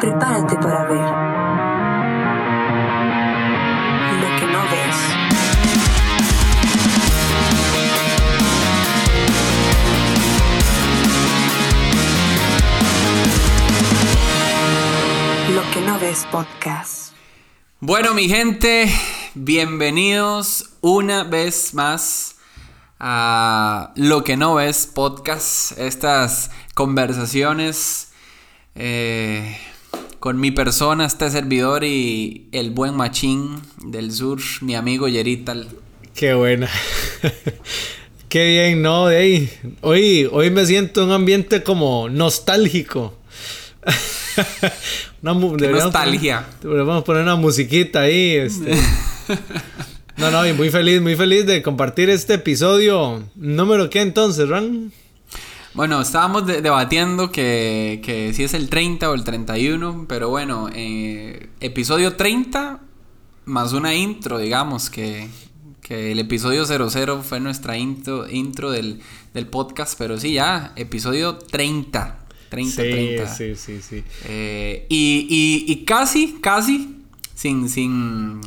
Prepárate para ver lo que no ves. Lo que no ves podcast. Bueno, mi gente, bienvenidos una vez más a Lo que no ves podcast. Estas conversaciones eh, con mi persona, este servidor y el buen machín del sur, mi amigo Yerital. Qué buena. Qué bien, ¿no? Ey, hoy, hoy me siento en un ambiente como nostálgico. Una nostalgia. Vamos a poner una musiquita ahí. Este. No, no, y muy feliz, muy feliz de compartir este episodio. ¿Número qué entonces, Ran? Bueno, estábamos debatiendo que, que, si es el 30 o el 31, pero bueno, eh, episodio 30 más una intro, digamos, que, que el episodio 00 fue nuestra intro, intro del, del podcast, pero sí, ya, episodio 30. 30, sí, 30. Sí, sí, sí. Eh, y, y, y, casi, casi, sin, sin,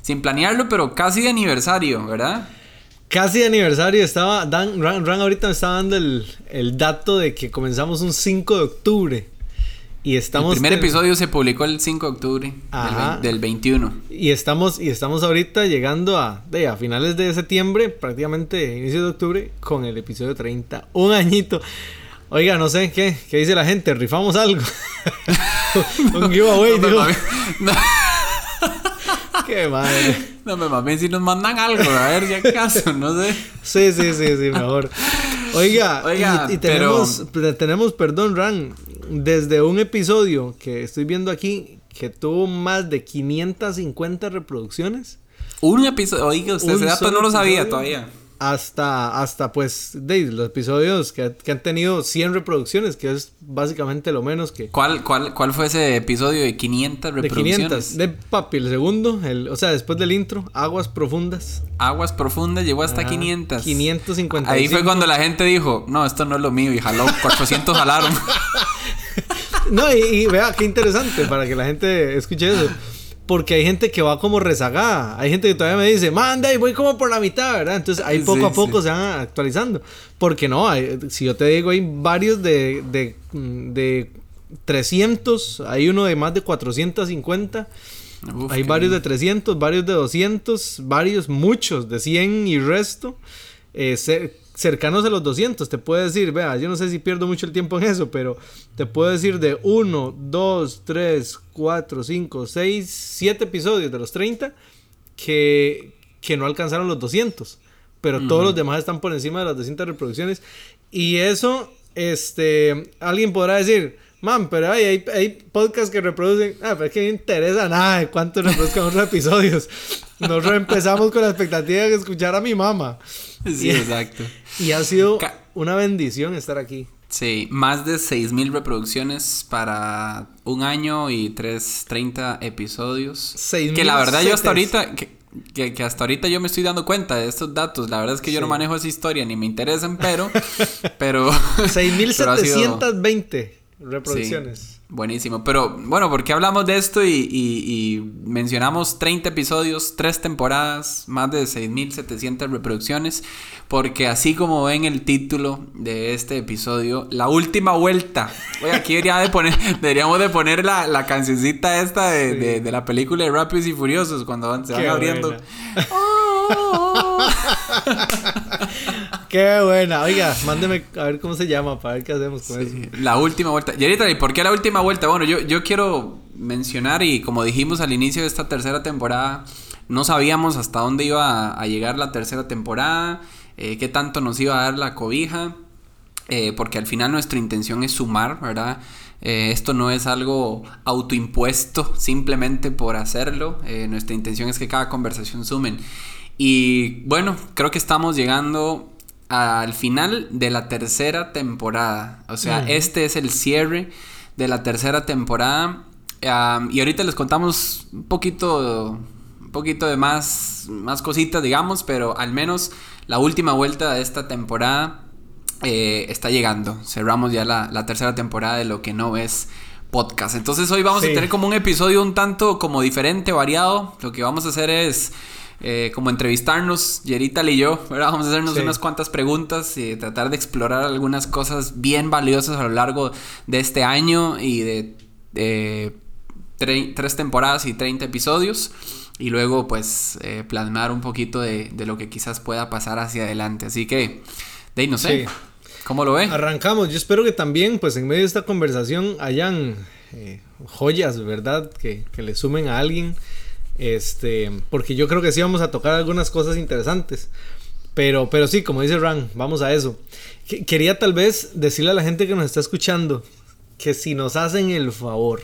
sin planearlo, pero casi de aniversario, ¿verdad? Casi de aniversario. Estaba, Dan, Ran, Ran ahorita me estaba dando el, el, dato de que comenzamos un 5 de octubre. Y estamos... El primer episodio se publicó el 5 de octubre del, del, 21. Y estamos, y estamos ahorita llegando a, de, a finales de septiembre, prácticamente inicio de octubre, con el episodio 30. Un añito. Oiga, no sé, ¿qué? ¿Qué dice la gente? ¿Rifamos algo? un giveaway, no, digo. No. Qué madre. No, me mames si nos mandan algo, a ver si acaso, no sé. Sí, sí, sí, sí, mejor. Oiga, Oiga y, y tenemos, pero... tenemos, perdón, Ran, desde un episodio que estoy viendo aquí que tuvo más de 550 reproducciones. Un episodio, oiga, usted ese dato no lo sabía episodio. todavía hasta, hasta pues, de los episodios que, que, han tenido 100 reproducciones, que es básicamente lo menos que... ¿Cuál, cuál, cuál fue ese episodio de 500 reproducciones? De 500, de papi, el segundo, el, o sea, después del intro, Aguas Profundas. Aguas Profundas llegó hasta Ajá, 500. 550. Ahí fue cuando la gente dijo, no, esto no es lo mío, y jaló 400 jalaron. no, y, y vea, qué interesante para que la gente escuche eso. Porque hay gente que va como rezagada. Hay gente que todavía me dice, manda y voy como por la mitad, ¿verdad? Entonces ahí poco sí, a poco sí. se van actualizando. Porque no, hay, si yo te digo, hay varios de, de, de 300, hay uno de más de 450. Uf, hay varios de 300, varios de 200, varios, muchos de 100 y resto. Eh, se, cercanos a los 200, te puedo decir, vea, yo no sé si pierdo mucho el tiempo en eso, pero te puedo decir de 1, 2, 3, 4, 5, 6, 7 episodios de los 30 que, que no alcanzaron los 200, pero uh -huh. todos los demás están por encima de las 200 reproducciones y eso, este, alguien podrá decir, man, pero hay, hay, hay podcasts que reproducen, ah, pero es que no interesa nada de cuántos reproduzcan otros episodios. Nosotros empezamos con la expectativa de escuchar a mi mamá. Sí, y, exacto. Y ha sido una bendición estar aquí. Sí, más de 6.000 reproducciones para un año y 3, 30 episodios. 6, que la verdad yo hasta ahorita... Que, que, que, hasta ahorita yo me estoy dando cuenta de estos datos. La verdad es que yo no manejo esa historia ni me interesan, pero... pero 6.720 reproducciones. Sí. Buenísimo, pero bueno, ¿por qué hablamos de esto y, y, y mencionamos 30 episodios, 3 temporadas, más de 6.700 reproducciones? Porque así como ven el título de este episodio, la última vuelta. Oye, aquí debería de poner, deberíamos de poner la, la cancioncita esta de, sí. de, de, la película de Rápidos y Furiosos cuando se van Qué abriendo. Qué buena. Oiga, mándeme a ver cómo se llama para ver qué hacemos con sí, eso. La última vuelta. Yerita, ¿y por qué la última vuelta? Bueno, yo, yo quiero mencionar y como dijimos al inicio de esta tercera temporada, no sabíamos hasta dónde iba a, llegar la tercera temporada, eh, qué tanto nos iba a dar la cobija, eh, porque al final nuestra intención es sumar, ¿verdad? Eh, esto no es algo autoimpuesto simplemente por hacerlo. Eh, nuestra intención es que cada conversación sumen. Y bueno, creo que estamos llegando al final de la tercera temporada. O sea, este es el cierre de la tercera temporada. Um, y ahorita les contamos un poquito, un poquito de más, más cositas, digamos, pero al menos la última vuelta de esta temporada eh, está llegando. Cerramos ya la, la, tercera temporada de Lo que no ves podcast. Entonces hoy vamos Sí. a tener como un episodio un tanto como diferente, variado. Lo que vamos a hacer es eh, como entrevistarnos, Yerital y yo, ¿verdad? Vamos a hacernos Sí. unas cuantas preguntas y tratar de explorar algunas cosas bien valiosas a lo largo de este año y de, de tre- tres temporadas y 30 episodios. Y luego pues eh, plasmar un poquito de, de lo que quizás pueda pasar hacia adelante. Así que, de ahí no sé. Sí. ¿Cómo lo ve? Arrancamos. Yo espero que también, pues en medio de esta conversación, hayan eh, joyas, ¿verdad? Que, que le sumen a alguien. Este, porque yo creo que sí vamos a tocar algunas cosas interesantes. Pero, pero sí, como dice Ran, vamos a eso. Que- quería tal vez decirle a la gente que nos está escuchando que si nos hacen el favor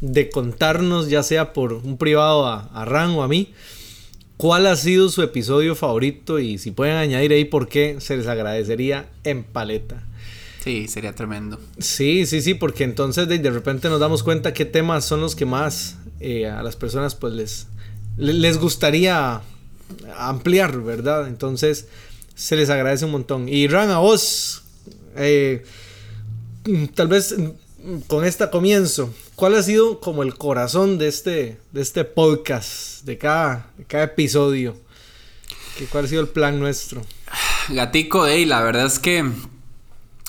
de contarnos, ya sea por un privado a, a Ran o a mí, cuál ha sido su episodio favorito y si pueden añadir ahí por qué, se les agradecería en paleta. Sí, sería tremendo. Sí, sí, sí, porque entonces de, de repente nos damos cuenta qué temas son los que más eh, a las personas pues les, le- les gustaría ampliar, ¿verdad? Entonces se les agradece un montón. Y Ran, a vos, eh, tal vez mm, con esta comienzo, ¿cuál ha sido como el corazón de este, de este podcast, de cada, de cada episodio? ¿Qué- ¿Cuál ha sido el plan nuestro? Gatico, ey, la verdad es que,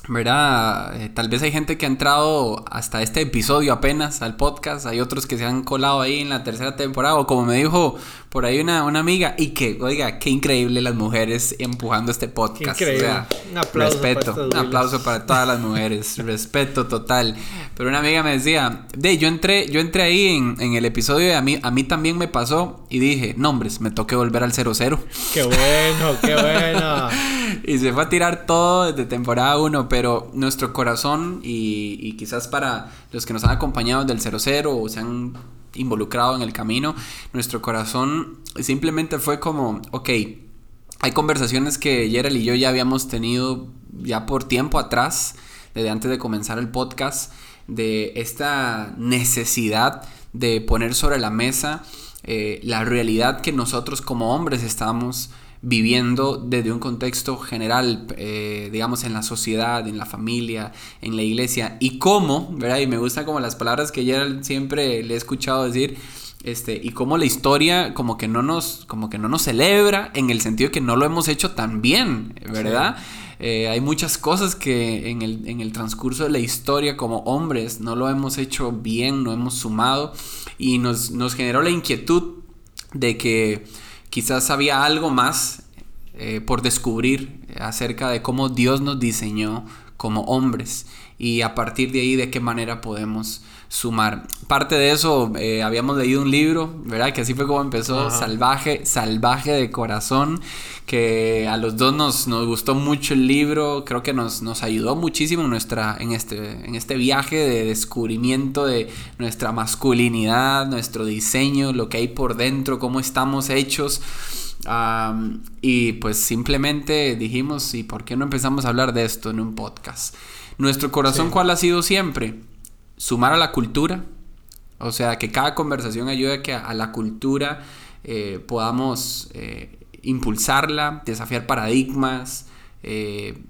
¿verdad? Eh, tal vez hay gente que ha entrado hasta este episodio apenas al podcast, hay otros que se han colado ahí en la tercera temporada, o como me dijo por ahí una, una amiga, y que, oiga, qué increíble las mujeres empujando este podcast. Qué increíble. O sea, Un aplauso para respeto, estas un aplauso para todas las mujeres, respeto total. Pero una amiga me decía, de, yo entré, yo entré ahí en, en el episodio y a mí, a mí también me pasó y dije, nombres, me toqué volver al 00. ¡Qué bueno, qué bueno! Y se fue a tirar todo desde temporada 1, pero nuestro corazón y, quizás para los que nos han acompañado del 00 o se han involucrado en el camino, nuestro corazón simplemente fue como, ok, hay conversaciones que Gerald y yo ya habíamos tenido ya por tiempo atrás, desde antes de comenzar el podcast, de esta necesidad de poner sobre la mesa eh, la realidad que nosotros como hombres estamos viviendo desde un contexto general, eh, digamos, en la sociedad, en la familia, en la iglesia, y cómo, ¿verdad? Y me gustan como las palabras que Gerald siempre le he escuchado decir, este, y cómo la historia como que no nos, como que no nos celebra en el sentido de que no lo hemos hecho tan bien, ¿verdad? Eh, hay muchas cosas que en el, en el transcurso de la historia como hombres no lo hemos hecho bien, no hemos sumado y nos, nos generó la inquietud de que quizás había algo más eh, por descubrir acerca de cómo Dios nos diseñó como hombres y a partir de ahí de qué manera podemos sumar. Parte de eso, eh, habíamos leído un libro, ¿verdad? Que así fue como empezó, Ajá. Salvaje, Salvaje de Corazón, que a los dos nos, nos gustó mucho el libro, creo que nos, nos ayudó muchísimo en, nuestra, en, este, en este viaje de descubrimiento de nuestra masculinidad, nuestro diseño, lo que hay por dentro, cómo estamos hechos. Y pues simplemente dijimos, ¿y por qué no empezamos a hablar de esto en un podcast? Nuestro corazón, Sí. ¿cuál ha sido siempre? Sumar a la cultura. O sea, que cada conversación ayude a que a la cultura eh, podamos eh, impulsarla, desafiar paradigmas, eh,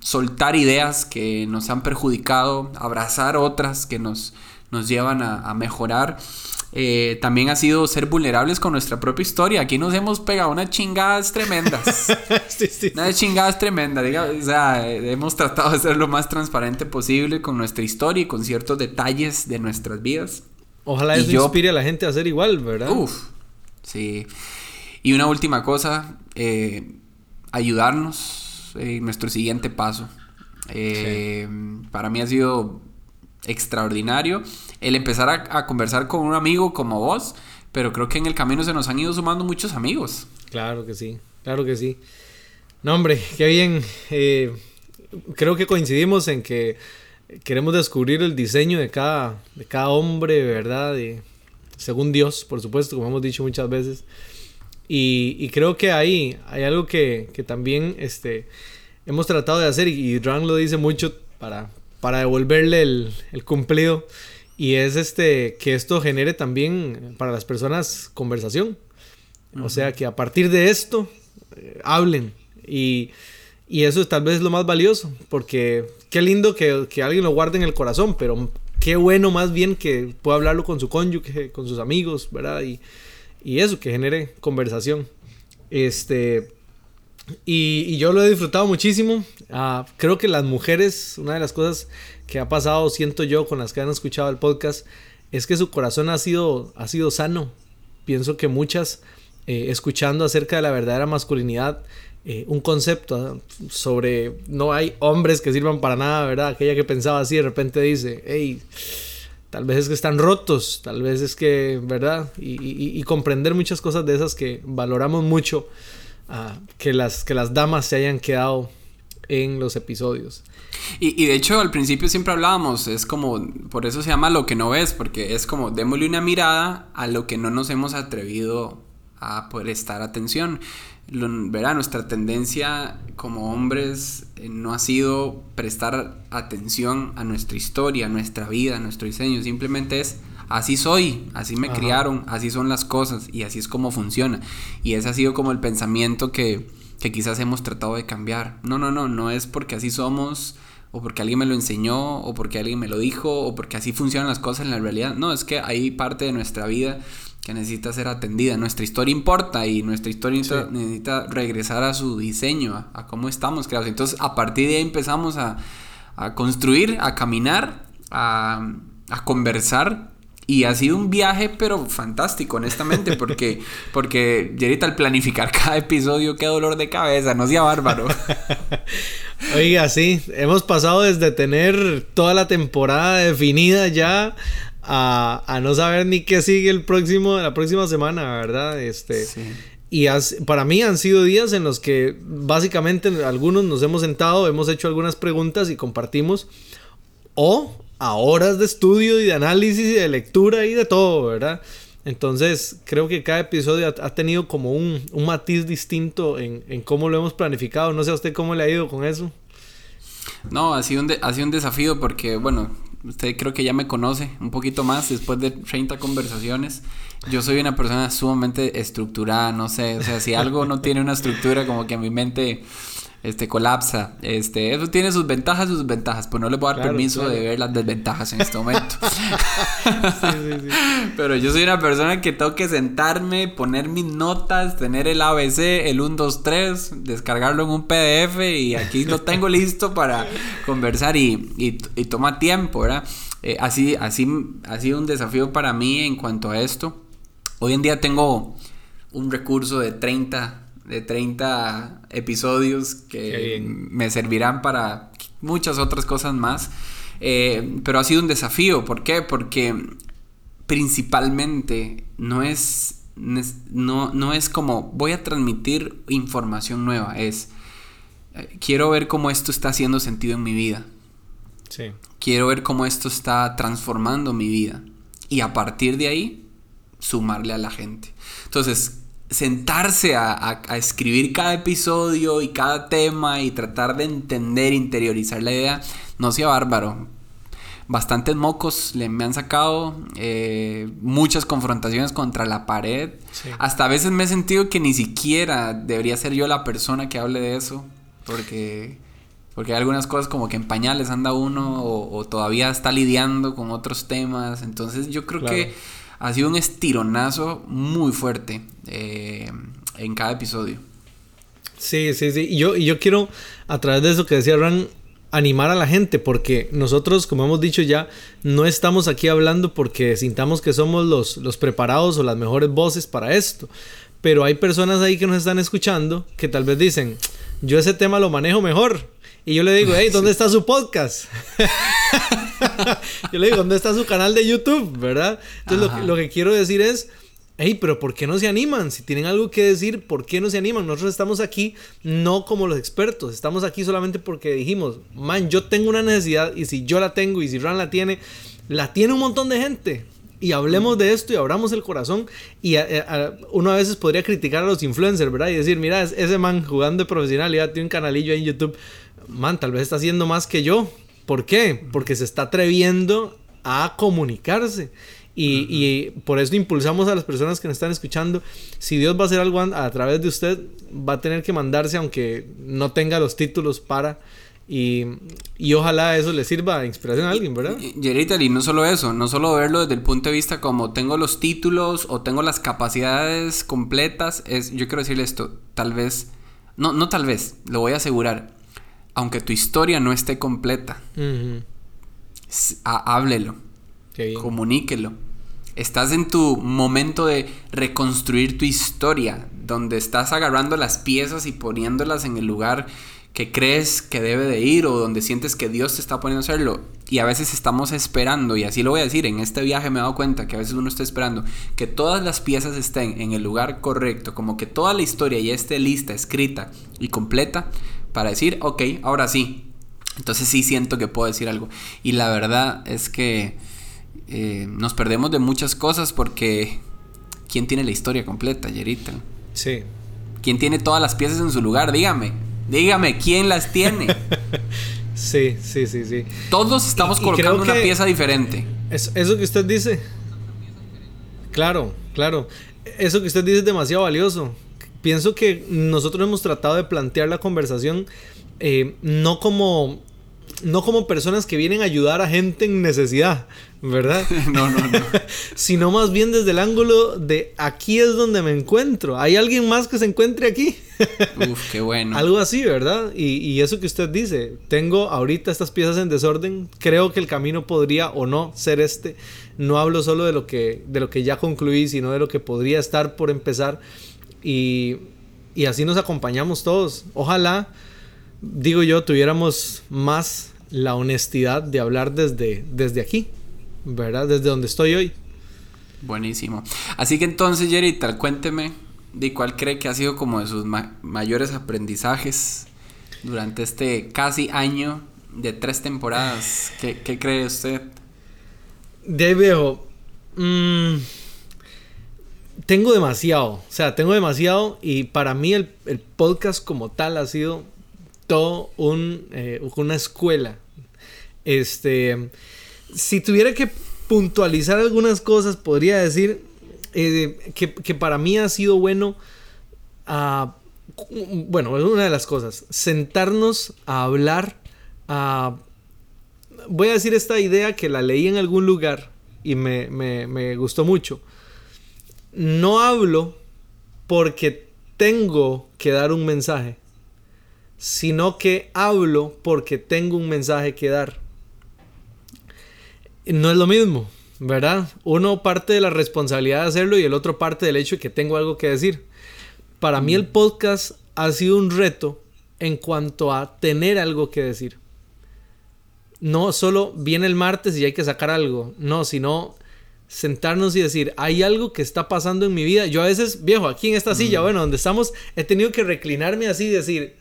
soltar ideas que nos han perjudicado, abrazar otras que nos, nos llevan a, a mejorar. Eh, también ha sido ser vulnerables con nuestra propia historia. Aquí nos hemos pegado unas chingadas tremendas. sí, sí. Una chingada es tremenda, diga, o sea, eh, hemos tratado de ser lo más transparente posible con nuestra historia y con ciertos detalles de nuestras vidas. Ojalá Y eso yo- inspire a la gente a hacer igual, ¿verdad? Uf, sí. Y una última cosa, eh, ayudarnos en nuestro siguiente paso. Eh, Para mí ha sido extraordinario el empezar a, a conversar con un amigo como vos, pero creo que en el camino se nos han ido sumando muchos amigos. Claro que sí, claro que sí. No, hombre, qué bien. Eh, creo que coincidimos en que queremos descubrir el diseño de cada, de cada hombre, ¿verdad? Según Dios, por supuesto, como hemos dicho muchas veces. Y, y creo que ahí hay algo que, que también este, hemos tratado de hacer y, y Ran lo dice mucho para, para devolverle el, el cumplido. Y es este que esto genere también para las personas conversación. O sea, que a partir de esto eh, hablen. Y, y eso es tal vez lo más valioso. Porque qué lindo que, que alguien lo guarde en el corazón, pero qué qué bueno más bien que pueda hablarlo con su cónyuge, con sus amigos, ¿verdad? Y, y eso, que genere conversación. Este, y, yo lo he disfrutado muchísimo. Ah, creo que las mujeres, una de las cosas que ha pasado, siento yo, con las que han escuchado el podcast, es que su corazón ha sido, ha sido sano. Pienso que muchas, eh, escuchando acerca de la verdadera masculinidad, eh, un concepto ah, sobre no hay hombres que sirvan para nada, ¿verdad? Aquella que pensaba así de repente dice, hey, tal vez es que están rotos, tal vez es que, ¿verdad? Y, comprender muchas cosas de esas que valoramos mucho, que, las, que las damas se hayan quedado en los episodios. Y, de hecho al principio siempre hablábamos, es como, por eso se llama lo que no ves, porque es como démosle una mirada a lo que no nos hemos atrevido a prestar atención verá, nuestra tendencia como hombres eh, no ha sido prestar atención a nuestra historia, a nuestra vida, a nuestro diseño. Simplemente es así soy, así me criaron, así son las cosas y así es como funciona. Y ese ha sido como el pensamiento que, que quizás hemos tratado de cambiar. No, no, no, no es porque así somos o porque alguien me lo enseñó, o porque alguien me lo dijo, o porque así funcionan las cosas en la realidad. No, es que hay parte de nuestra vida que necesita ser atendida. Nuestra historia importa y nuestra historia necesita regresar a su diseño, a, cómo estamos creados. Entonces, a partir de ahí empezamos a, construir, a caminar, a, conversar. Y ha sido un viaje, pero fantástico, honestamente, porque, porque Jerita, al planificar cada episodio, qué dolor de cabeza, no sea bárbaro. Oiga, sí, hemos pasado desde tener toda la temporada definida ya a, no saber ni qué sigue el próximo, la próxima semana, ¿verdad? Este, Y para mí han sido días en los que básicamente algunos nos hemos sentado, hemos hecho algunas preguntas y compartimos. O a horas de estudio y de análisis y de lectura y de todo, ¿verdad? Entonces creo que cada episodio ha, tenido como un, matiz distinto en, cómo lo hemos planificado. No sé a usted cómo le ha ido con eso. No, ha sido un, ha sido un desafío porque, bueno, Usted creo que ya me conoce un poquito más después de 30 conversaciones. Yo soy una persona sumamente estructurada, no sé, o sea, si algo no tiene una estructura como que mi mente este colapsa. Este, eso tiene sus ventajas y sus ventajas, pues no le voy a dar permiso de ver las desventajas en este momento. Pero yo soy una persona que tengo que sentarme, poner mis notas, tener el ABC, el 1 2 3, descargarlo en un PDF y aquí lo tengo listo para conversar y, y, toma tiempo, ¿verdad? Eh, así, así ha sido un desafío para mí en cuanto a esto. Hoy en día tengo un recurso de 30 de 30 episodios que me servirán para muchas otras cosas más. Eh, pero ha sido un desafío. ¿Por qué? Porque principalmente no es, no, no es como voy a transmitir información nueva. Es eh, quiero ver cómo esto está haciendo sentido en mi vida. Sí. Quiero ver cómo esto está transformando mi vida. Y a partir de ahí, sumarle a la gente. Entonces, sentarse a, escribir cada episodio y cada tema y tratar de entender, interiorizar la idea, no sea bárbaro. Bastantes mocos le me han sacado, eh, muchas confrontaciones contra la pared. Hasta a veces me he sentido que ni siquiera debería ser yo la persona que hable de eso, porque, porque hay algunas cosas como que en pañales anda uno o, todavía está lidiando con otros temas. Entonces yo creo que ha sido un estironazo muy fuerte eh, en cada episodio. Sí, sí, sí. Y yo, yo quiero, a través de eso que decía Ran, animar a la gente, porque nosotros, como hemos dicho ya, no estamos aquí hablando porque sintamos que somos los, los preparados o las mejores voces para esto. Pero hay personas ahí que nos están escuchando que tal vez dicen, yo ese tema lo manejo mejor. Y yo le digo, hey, ¿dónde está su podcast? yo le digo, ¿dónde está su canal de YouTube? ¿Verdad? Entonces lo, que quiero decir es, hey, pero ¿por qué no se animan? Si tienen algo que decir, ¿por qué no se animan? Nosotros estamos aquí no como los expertos, estamos aquí solamente porque dijimos, man, yo tengo una necesidad y si yo la tengo y si Ran la tiene, la tiene un montón de gente. Y hablemos de esto y abramos el corazón. Y uno a veces podría criticar a los influencers, ¿verdad? Y decir, mira, ese man jugando de profesional ya tiene un canalillo ahí en YouTube man, tal vez está haciendo más que yo. ¿Por qué? Porque se está atreviendo a comunicarse. Y, por eso impulsamos a las personas que nos están escuchando. Si Dios va a hacer algo a, través de usted, va a tener que mandarse, aunque no tenga los títulos para Y, y ojalá eso le sirva de inspiración a alguien, ¿verdad? Y, y no solo eso, no solo verlo desde el punto de vista como tengo los títulos o tengo las capacidades completas, es, yo quiero decirle esto, tal vez, no, no tal vez, lo voy a asegurar, aunque tu historia no esté completa, háblelo, comuníquelo. Estás en tu momento de reconstruir tu historia, donde estás agarrando las piezas y poniéndolas en el lugar que crees que debe de ir o donde sientes que Dios te está poniendo a hacerlo. Y a veces estamos esperando, y así lo voy a decir, en este viaje me he dado cuenta que a veces uno está esperando que todas las piezas estén en el lugar correcto, como que toda la historia ya esté lista, escrita y completa para decir, ok, ahora sí. Entonces sí siento que puedo decir algo. Y la verdad es que eh, nos perdemos de muchas cosas porque ¿quién tiene la historia completa, Yerita? Sí. ¿Quién tiene todas las piezas en su lugar? Dígame. Dígame, ¿quién las tiene? sí, sí, sí, sí. Todos estamos colocando una pieza diferente. eso que usted dice. Claro, claro. Eso que usted dice es demasiado valioso. Pienso que nosotros hemos tratado de plantear la conversación eh, no como no como personas que vienen a ayudar a gente en necesidad, ¿verdad? no, no, no. Sino más bien desde el ángulo de aquí es donde me encuentro. ¿Hay alguien más que se encuentre aquí? Uf, qué bueno. Algo así, ¿verdad? Y, y, eso que usted dice, tengo ahorita estas piezas en desorden, creo que el camino podría o no ser este. No hablo solo de lo que, de lo que ya concluí, sino de lo que podría estar por empezar. Y, y así nos acompañamos todos. Ojalá digo yo, tuviéramos más la honestidad de hablar desde, desde aquí, ¿verdad? Desde donde estoy hoy. Buenísimo. Así que entonces, Yerita, cuénteme de cuál cree que ha sido como de sus mayores aprendizajes durante este casi año de tres temporadas. ¿Qué, cree usted? De viejo. Mm, tengo demasiado. O sea, tengo demasiado. Y para mí el, podcast como tal ha sido todo un, eh, una escuela. Este, si tuviera que puntualizar algunas cosas, podría decir eh, que, para mí ha sido bueno, uh, bueno, es una de las cosas, sentarnos a hablar, voy a decir esta idea que la leí en algún lugar y me, me gustó mucho. No hablo porque tengo que dar un mensaje sino que hablo porque tengo un mensaje que dar. No es lo mismo, ¿verdad? Uno parte de la responsabilidad de hacerlo y el otro parte del hecho de que tengo algo que decir. Para mí el mm. podcast ha sido un reto en cuanto a tener algo que decir. No solo viene el martes y hay que sacar algo, no, sino sentarnos y decir, hay algo que está pasando en mi vida. Yo a veces, viejo, aquí en esta silla, mm. bueno, donde estamos, he tenido que reclinarme así y decir,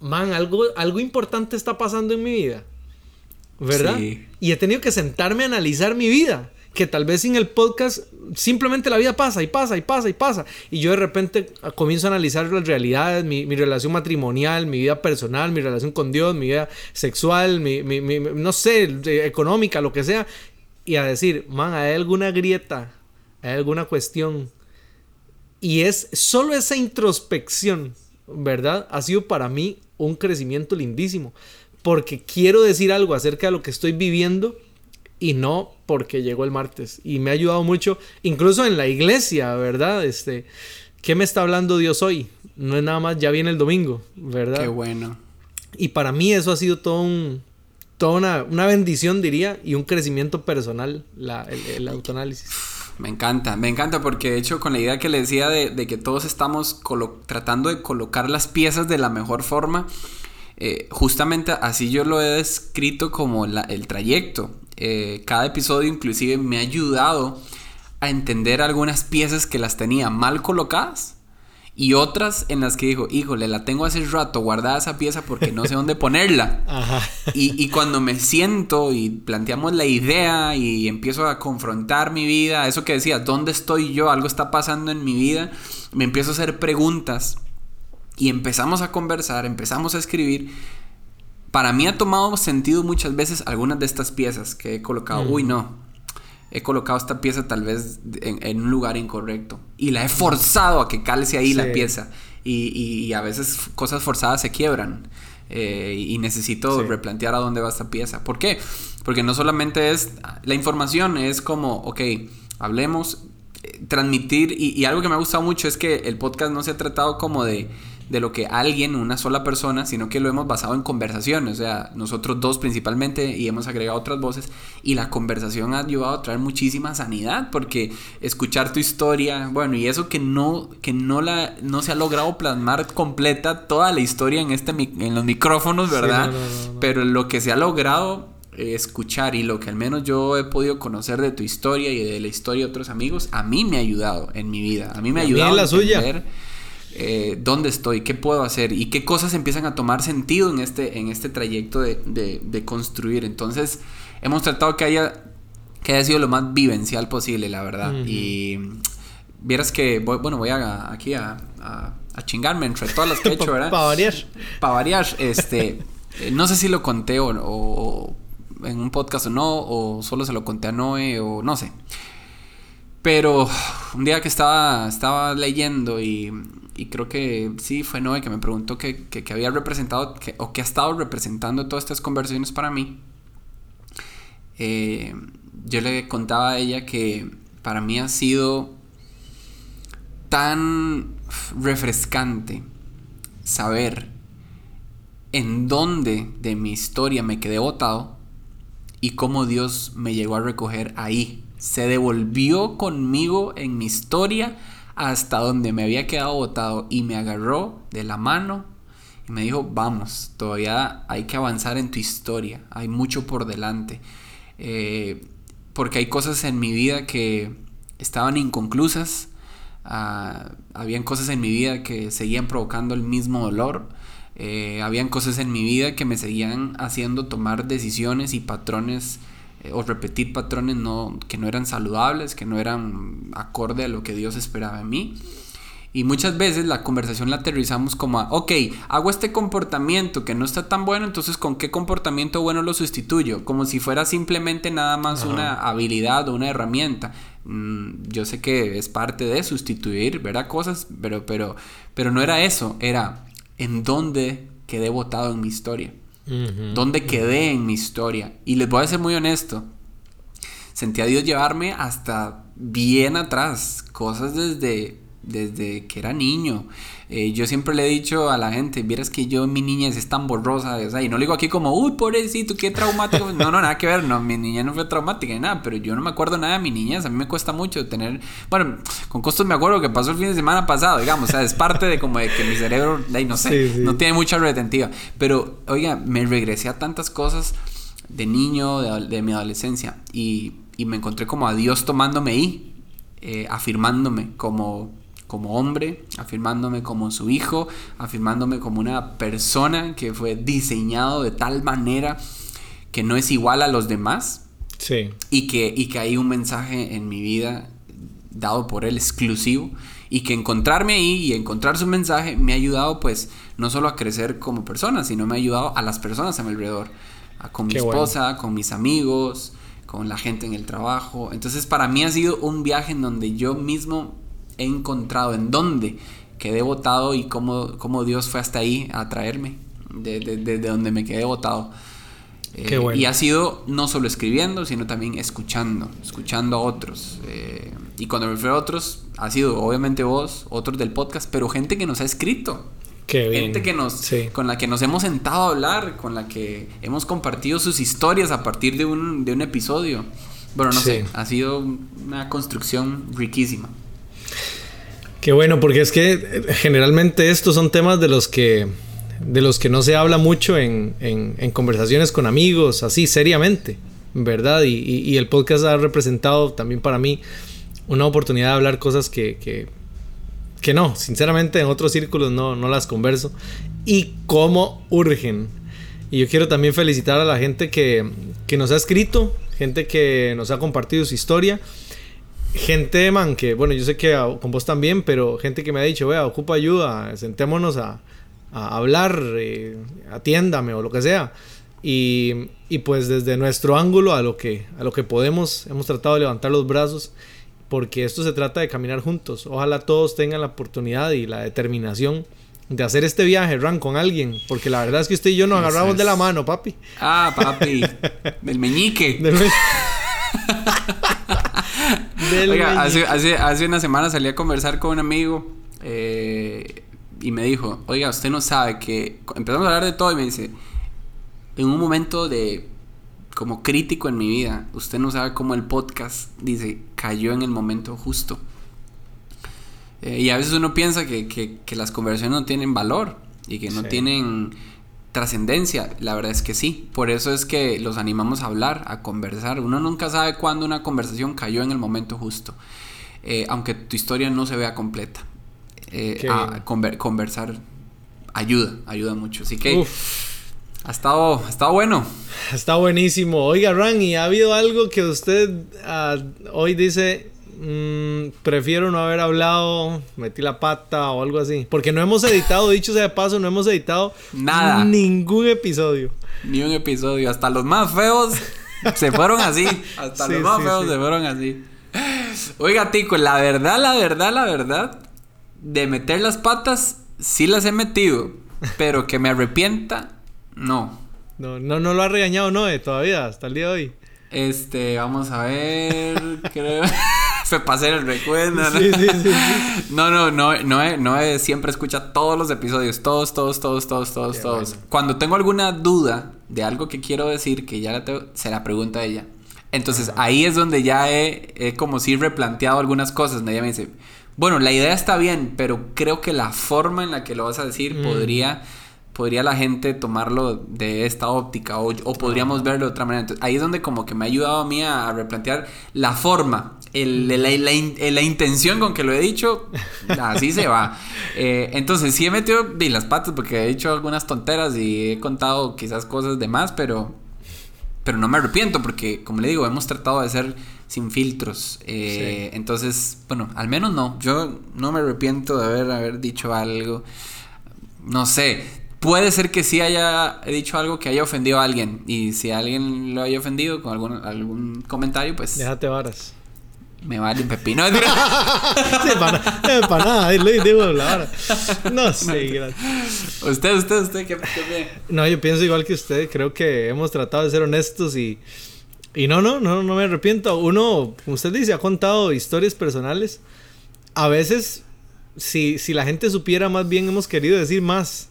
man, algo, algo importante está pasando en mi vida. ¿Verdad? Y he tenido que sentarme a analizar mi vida. Que tal vez sin el podcast simplemente la vida pasa y pasa y pasa y pasa. Y yo de repente comienzo a analizar las realidades, mi, relación matrimonial, mi vida personal, mi relación con Dios, mi vida sexual, mi, no sé, económica, lo que sea. Y a decir, man, hay alguna grieta, hay alguna cuestión. Y es solo esa introspección, ¿verdad? Ha sido para mí un crecimiento lindísimo. Porque quiero decir algo acerca de lo que estoy viviendo y no porque llegó el martes. Y me ha ayudado mucho, incluso en la iglesia, ¿verdad? Este, ¿qué me está hablando Dios hoy? No es nada más, ya viene el domingo, ¿verdad? Qué bueno. Y para mí eso ha sido todo un, toda una, bendición, diría, y un crecimiento personal, la, el, autoanálisis. Me encanta, me encanta porque de hecho con la idea que le decía de, que todos estamos tratando de colocar las piezas de la mejor forma, eh, justamente así yo lo he descrito como el trayecto. Eh, cada episodio inclusive me ha ayudado a entender algunas piezas que las tenía mal colocadas y otras en las que dijo, híjole, la tengo hace rato guardada esa pieza porque no sé dónde ponerla. Y, cuando me siento y planteamos la idea y empiezo a confrontar mi vida, eso que decía, ¿dónde estoy yo? Algo está pasando en mi vida, me empiezo a hacer preguntas y empezamos a conversar, empezamos a escribir. Para mí ha tomado sentido muchas veces algunas de estas piezas que he colocado. Uy, no, he colocado esta pieza tal vez en, un lugar incorrecto y la he forzado a que calce ahí la pieza y, y, a veces cosas forzadas se quiebran. eh, y necesito replantear a dónde va esta pieza. ¿Por qué? Porque no solamente es la información, es como, ok, hablemos, eh, transmitir, y, algo que me ha gustado mucho es que el podcast no se ha tratado como de de lo que alguien, una sola persona, sino que lo hemos basado en conversaciones, o sea, nosotros dos principalmente y hemos agregado otras voces y la conversación ha ayudado a traer muchísima sanidad porque escuchar tu historia, bueno, y eso que no que no la no se ha logrado plasmar completa toda la historia en este en los micrófonos, ¿verdad? Pero lo que se ha logrado eh, escuchar y lo que al menos yo he podido conocer de tu historia y de la historia de otros amigos, a mí me ha ayudado en mi vida. A mí me ha ayudado a, la suya eh, dónde estoy, qué puedo hacer y qué cosas empiezan a tomar sentido en este, en este trayecto de, construir. Entonces, hemos tratado que haya, que haya sido lo más vivencial posible, la verdad. Y vieras que, bueno, voy a, aquí a, a, chingarme entre todas las que he hecho, ¿verdad? Para variar. Para variar, este, eh, no sé si lo conté o, o, en un podcast o no, o solo se lo conté a Noé, o no sé. Pero un día que estaba, estaba leyendo y y creo que sí, fue Noé que me preguntó que, había representado o que ha estado representando todas estas conversaciones para mí. Eh, yo le contaba a ella que para mí ha sido tan refrescante saber en dónde de mi historia me quedé botado y cómo Dios me llegó a recoger ahí. Se devolvió conmigo en mi historia hasta donde me había quedado botado y me agarró de la mano y me dijo, vamos, todavía hay que avanzar en tu historia, hay mucho por delante. Eh, porque hay cosas en mi vida que estaban inconclusas, uh, habían cosas en mi vida que seguían provocando el mismo dolor, eh, habían cosas en mi vida que me seguían haciendo tomar decisiones y patrones eh, o repetir patrones no, que no eran saludables, que no eran acorde a lo que Dios esperaba de mí. Y muchas veces la conversación la aterrizamos como a, ok, hago este comportamiento que no está tan bueno, entonces ¿con qué comportamiento bueno lo sustituyo? Como si fuera simplemente nada más una habilidad o una herramienta. Mm, yo sé que es parte de sustituir, ¿verdad? Cosas, pero, pero, pero no era eso, era en dónde quedé votado en mi historia. ¿Dónde quedé en mi historia? Y les voy a ser muy honesto. Sentí a Dios llevarme hasta bien atrás. Cosas desde, desde que era niño. Eh, yo siempre le he dicho a la gente, vieras que yo, mi niñez es tan borrosa, o sea, y no le digo aquí como, uy, pobrecito, qué traumático. no, no, nada que ver, no, mi niñez no fue traumática ni nada, pero yo no me acuerdo nada de mi niñez, a mí me cuesta mucho tener, bueno, con costos me acuerdo que pasó el fin de semana pasado, digamos, o sea, es parte de como de que mi cerebro, ahí no sé, no tiene mucha retentiva, pero, oiga, me regresé a tantas cosas de niño, de, mi adolescencia, y, y, me encontré como a Dios tomándome ahí, eh, afirmándome como como hombre, afirmándome como su hijo, afirmándome como una persona que fue diseñado de tal manera que no es igual a los demás. Sí. Y que, y que hay un mensaje en mi vida dado por él exclusivo y que encontrarme ahí y encontrar su mensaje me ha ayudado pues no solo a crecer como persona, sino me ha ayudado a las personas a mi alrededor, con mi esposa, con mis amigos, con la gente en el trabajo. Entonces para mí ha sido un viaje en donde yo mismo he encontrado, en dónde quedé votado y cómo, cómo Dios fue hasta ahí a traerme, desde de, donde me quedé votado. Eh, y ha sido no solo escribiendo, sino también escuchando, escuchando a otros. Eh, y cuando me refiero a otros, ha sido obviamente vos, otros del podcast, pero gente que nos ha escrito. Gente que nos, con la que nos hemos sentado a hablar, con la que hemos compartido sus historias a partir de un, de un episodio. Bueno, no sé, ha sido una construcción riquísima. Qué bueno, porque es que eh, generalmente estos son temas de los que, de los que no se habla mucho en, conversaciones con amigos, así seriamente, ¿verdad? Y, el podcast ha representado también para mí una oportunidad de hablar cosas que, que, no, sinceramente en otros círculos no, no las converso. Y cómo urgen. Y yo quiero también felicitar a la gente que nos ha escrito, gente que nos ha compartido su historia gente, man, que, bueno, yo sé que con vos también, pero gente que me ha dicho, vea, ocupa ayuda, sentémonos a, a hablar, eh, atiéndame o lo que sea. Y, y, pues desde nuestro ángulo a lo, que, a lo que podemos, hemos tratado de levantar los brazos, porque esto se trata de caminar juntos. Ojalá todos tengan la oportunidad y la determinación de hacer este viaje, Ran, con alguien. Porque la verdad es que usted y yo nos agarramos de la mano, papi. Ah, papi. Del meñique. Del Del Oiga, hace, hace, hace una semana salí a conversar con un amigo eh, y me dijo, oiga, usted no sabe que... Empezamos a hablar de todo y me dice, en un momento de como crítico en mi vida, usted no sabe cómo el podcast, dice, cayó en el momento justo. Eh, y a veces uno piensa que, que- que las conversaciones no tienen valor y que no Sí. tienen trascendencia. La verdad es que sí. Por eso es que los animamos a hablar, a conversar. Uno nunca sabe cuándo una conversación cayó en el momento justo. Eh, aunque tu historia no se vea completa. Eh, a conver- conversar ayuda, ayuda mucho. Así que Uf. ha estado, ha estado bueno. Está buenísimo. Oiga, Ran, ¿y ha habido algo que usted ah, hoy dice, mm, prefiero no haber hablado, metí la pata o algo así? Porque no hemos editado, dicho sea de paso, no hemos editado Nada. ningún episodio. Ni un episodio. Hasta los más feos se fueron así. Hasta Sí, los más sí, feos sí. se fueron así. Oiga, Tico, la verdad, la verdad, la verdad, de meter las patas, sí las he metido. Pero que me arrepienta, no. No, no, no lo ha regañado, no, eh, todavía, hasta el día de hoy. Este, vamos a ver. creo. Fue para hacer el recuerdo. ¿no? Sí, sí, sí. No, no, no, no, he- no he- siempre escucha todos los episodios, todos, todos, todos, todos, todos, Qué todos. bueno. Cuando tengo alguna duda de algo que quiero decir, que ya la tengo, se la pregunta a ella. Entonces ahí es donde ya he, he como si replanteado algunas cosas. Ella me dice, bueno, la idea está bien, pero creo que la forma en la que lo vas a decir Mm. podría, podría la gente tomarlo de esta óptica o, o podríamos verlo de otra manera. Entonces, ahí es donde como que me ha ayudado a mí a, replantear la forma, el- la, la in- la intención con que lo he dicho, así se va. Eh, entonces sí he metido de las patas porque he dicho algunas tonteras y he contado quizás cosas de más, pero, pero no me arrepiento porque, como le digo, hemos tratado de ser sin filtros. Eh, Entonces, bueno, al menos no. Yo no me arrepiento de haber, haber dicho algo. No sé. Puede ser que sí haya dicho algo que haya ofendido a alguien. Y si alguien lo haya ofendido con algún, algún comentario, pues Déjate varas. me vale un pepino. Sí, para, eh, para nada, le digo la vara. No sé, gracias. usted, usted, usted, ¿qué, qué? No, yo pienso igual que usted. Creo que hemos tratado de ser honestos y. Y no, no, no, no me arrepiento. Uno, como usted dice, ha contado historias personales. A veces, si, si la gente supiera más bien, hemos querido decir más.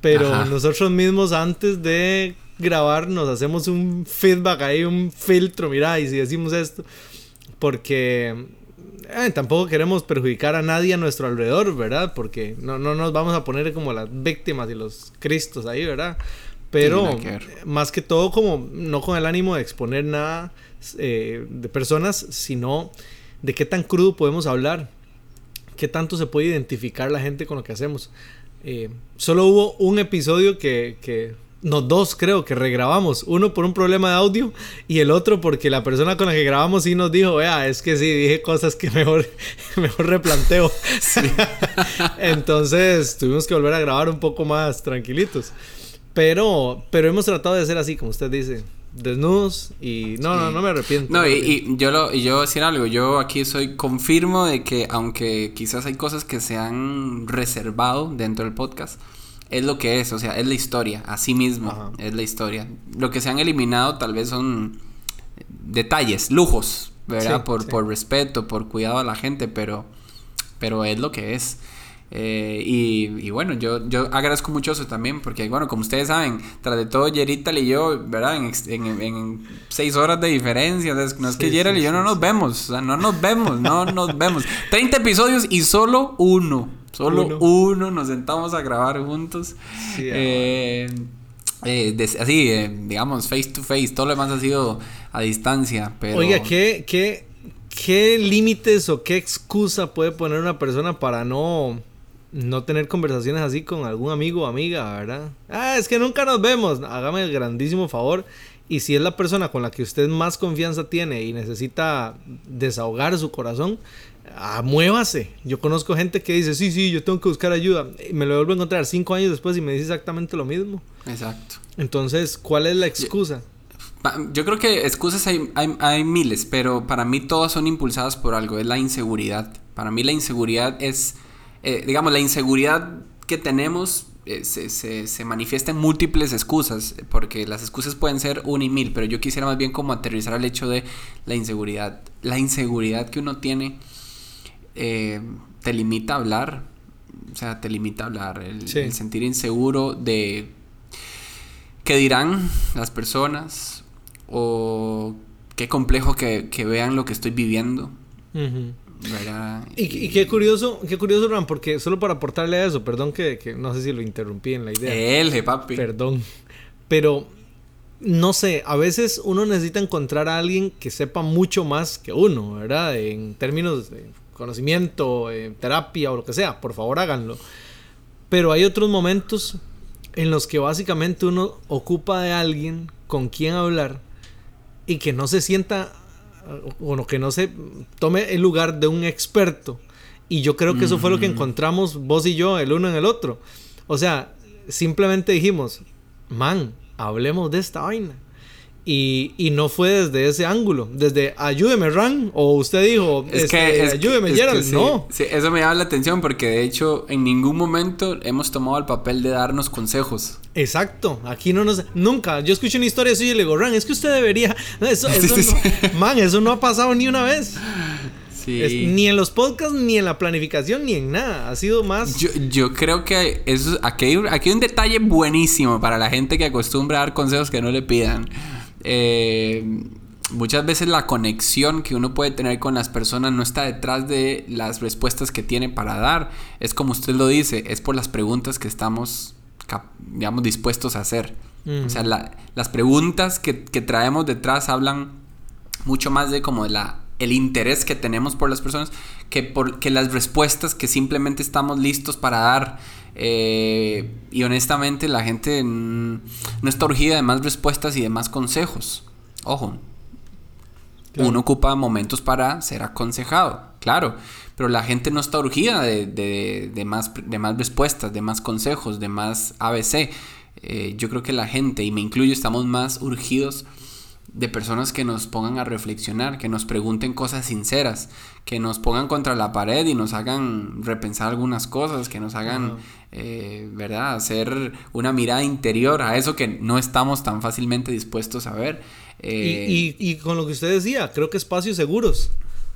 Pero Ajá. nosotros mismos, antes de grabar, nos hacemos un feedback ahí, un filtro. Mira, y si decimos esto. Porque eh, tampoco queremos perjudicar a nadie a nuestro alrededor, ¿verdad? Porque no, no nos vamos a poner como las víctimas y los cristos ahí, ¿verdad? Pero que más que todo como no con el ánimo de exponer nada eh, de personas, sino de qué tan crudo podemos hablar, qué tanto se puede identificar la gente con lo que hacemos. Eh, solo hubo un episodio que, que no, dos creo que regrabamos. Uno por un problema de audio y el otro porque la persona con la que grabamos sí nos dijo, vea, es que sí, dije cosas que mejor, mejor replanteo. Entonces tuvimos que volver a grabar un poco más tranquilitos. Pero, pero hemos tratado de ser así, como usted dice, desnudos y no, no, no me arrepiento. No, me y, yo lo, y yo voy a decir algo, yo aquí soy confirmo de que aunque quizás hay cosas que se han reservado dentro del podcast, es lo que es, o sea, es la historia, así mismo, Ajá. es la historia. Lo que se han eliminado tal vez son detalles, lujos, ¿verdad? Sí, por, sí. por respeto, por cuidado a la gente, pero, pero es lo que es. Eh, y, y bueno, yo, yo agradezco mucho eso también, porque bueno, como ustedes saben, tras de todo, Yerital y yo, ¿verdad? En, ex- en, en seis horas de diferencia, no es que Yeral sí, y yo no nos vemos, o sea, no nos vemos, no nos vemos. 30 episodios y solo uno, solo Uno. uno, nos sentamos a grabar juntos. Sí, Eh, eh, des- así, eh, digamos, face to face, todo lo demás ha sido a distancia, pero... Oiga, ¿qué, qué, ¿qué límites o qué excusa puede poner una persona para no, no tener conversaciones así con algún amigo o amiga, verdad? Ah, es que nunca nos vemos. Hágame el grandísimo favor. Y si es la persona con la que usted más confianza tiene y necesita desahogar su corazón, ah, muévase. Yo conozco gente que dice, sí, sí, yo tengo que buscar ayuda. Y me lo vuelvo a encontrar cinco años después y me dice exactamente lo mismo. Exacto. Entonces, ¿cuál es la excusa? Pa- Yo creo que excusas hay, hay, hay miles, pero para mí todas son impulsadas por algo, es la inseguridad. Para mí la inseguridad es, eh, digamos, la inseguridad que tenemos eh, se, se, se, manifiesta en múltiples excusas, porque las excusas pueden ser una y mil, pero yo quisiera más bien como aterrizar al hecho de la inseguridad. La inseguridad que uno tiene eh, te limita a hablar, o sea, te limita a hablar, el, el sentir inseguro de qué dirán las personas o qué complejo que, que vean lo que estoy viviendo. Y, qué curioso, qué curioso, Ram, porque solo para aportarle a eso, perdón que, que no sé si lo interrumpí en la idea. Él, papi. Perdón. Pero no sé, a veces uno necesita encontrar a alguien que sepa mucho más que uno, ¿verdad? En términos de conocimiento, terapia o lo que sea, por favor háganlo. Pero hay otros momentos en los que básicamente uno ocupa de alguien con quien hablar y que no se sienta bueno, que no se tome el lugar de un experto. Y yo creo que eso fue lo que encontramos vos y yo, el uno en el otro. O sea, simplemente dijimos, man, hablemos de esta vaina. Y, y, no fue desde ese ángulo, desde ayúdeme Ran, o usted dijo, es que, este, ayúdeme Gerald, no. Sí, eso me llama la atención porque de hecho en ningún momento hemos tomado el papel de darnos consejos. Exacto, aquí no nos, nunca, yo escucho una historia así y le digo, Ran, es que usted debería, eso, eso no, man, eso no ha pasado ni una vez. Ni en los podcasts, ni en la planificación, ni en nada. Ha sido más. Yo, yo creo que eso, aquí, hay, aquí hay un detalle buenísimo para la gente que acostumbra a dar consejos que no le pidan. Eh, muchas veces la conexión que uno puede tener con las personas no está detrás de las respuestas que tiene para dar. Es como usted lo dice, es por las preguntas que estamos, digamos, dispuestos a hacer. O sea, las preguntas que, traemos detrás hablan mucho más de como de la el interés que tenemos por las personas que por que las respuestas que simplemente estamos listos para dar eh, y honestamente la gente no está urgida de más respuestas y de más consejos. Ojo. Uno ocupa momentos para ser aconsejado, claro. Pero la gente no está urgida de, más, de más respuestas, de más consejos, de más ABC. Eh, yo creo que la gente, y me incluyo, estamos más urgidos de personas que nos pongan a reflexionar, que nos pregunten cosas sinceras, que nos pongan contra la pared y nos hagan repensar algunas cosas, que nos hagan, eh, ¿verdad?, hacer una mirada interior a eso que no estamos tan fácilmente dispuestos a ver. Eh, y, con lo que usted decía, creo que espacios seguros.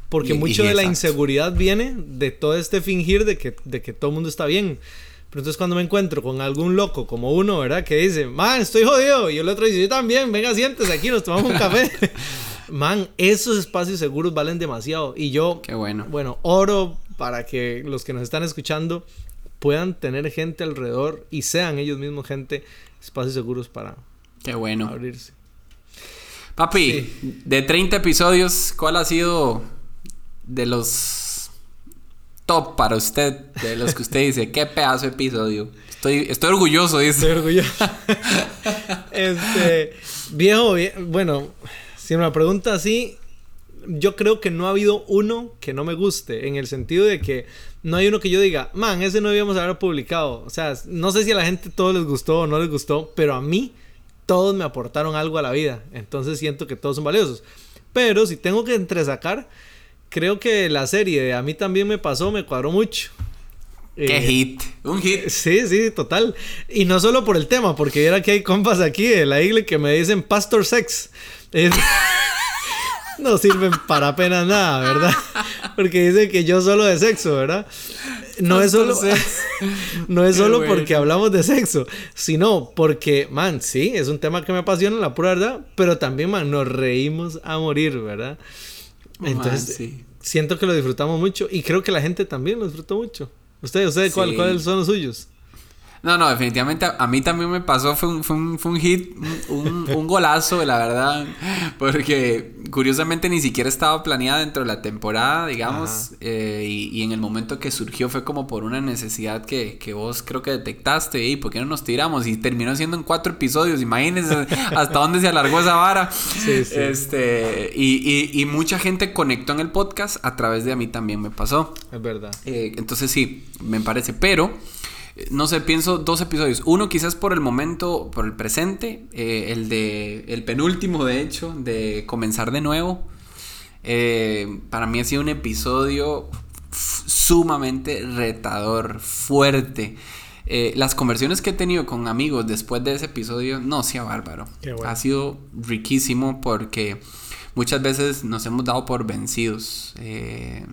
Porque mucho de la inseguridad viene de todo este fingir de que, de que todo el mundo está bien. Pero entonces cuando me encuentro con algún loco como uno, ¿verdad? Que dice, man, estoy jodido. Y el otro dice, yo también, venga, siéntese aquí, nos tomamos un café. man, esos espacios seguros valen demasiado. Y yo, Qué bueno. Bueno, oro para que los que nos están escuchando puedan tener gente alrededor y sean ellos mismos gente, espacios seguros para Qué bueno. abrirse. Papi, de 30 episodios, ¿cuál ha sido de los top para usted, de los que usted dice, qué pedazo de episodio. Estoy, estoy orgulloso, dice. Estoy orgulloso. este, viejo, bueno, si me pregunta así, yo creo que no ha habido uno que no me guste, en el sentido de que no hay uno que yo diga, man, ese no debíamos haber publicado. O sea, no sé si a la gente todo les gustó o no les gustó, pero a mí todos me aportaron algo a la vida. Entonces siento que todos son valiosos. Pero si tengo que entresacar, creo que la serie a mí también me pasó, me cuadró mucho. Qué eh, hit, un hit. Sí, sí, total. Y no solo por el tema, porque era que hay compas aquí de la iglesia que me dicen Pastor Sex. no sirven para apenas nada, ¿verdad? Porque dicen que yo solo de sexo, ¿verdad? No es solo, no es solo porque hablamos de sexo, sino porque, man, sí, es un tema que me apasiona, la pura verdad, pero también, man, nos reímos a morir, ¿verdad? Entonces, siento que lo disfrutamos mucho y creo que la gente también lo disfrutó mucho. ¿Ustedes, ustedes cuál, cuáles son los suyos? No, no, definitivamente a, mí también me pasó, fue un, fue un, fue un hit, un, un, golazo, la verdad, porque curiosamente ni siquiera estaba planeada dentro de la temporada, digamos, eh, y, y, en el momento que surgió fue como por una necesidad que, que vos creo que detectaste, y ¿por qué no nos tiramos? Y terminó siendo en cuatro episodios, imagínense hasta dónde se alargó esa vara. Sí, sí. Este, y, y, y, mucha gente conectó en el podcast a través de a mí también me pasó. Es verdad. Eh, entonces sí, me parece, pero no sé, pienso dos episodios. Uno quizás por el momento, por el presente, eh, el de el penúltimo de hecho, de comenzar de nuevo. Eh, para mí ha sido un episodio sumamente retador, fuerte. eh, las conversiones que he tenido con amigos después de ese episodio, no sea bárbaro. Bueno. Ha sido riquísimo porque muchas veces nos hemos dado por vencidos. Eh,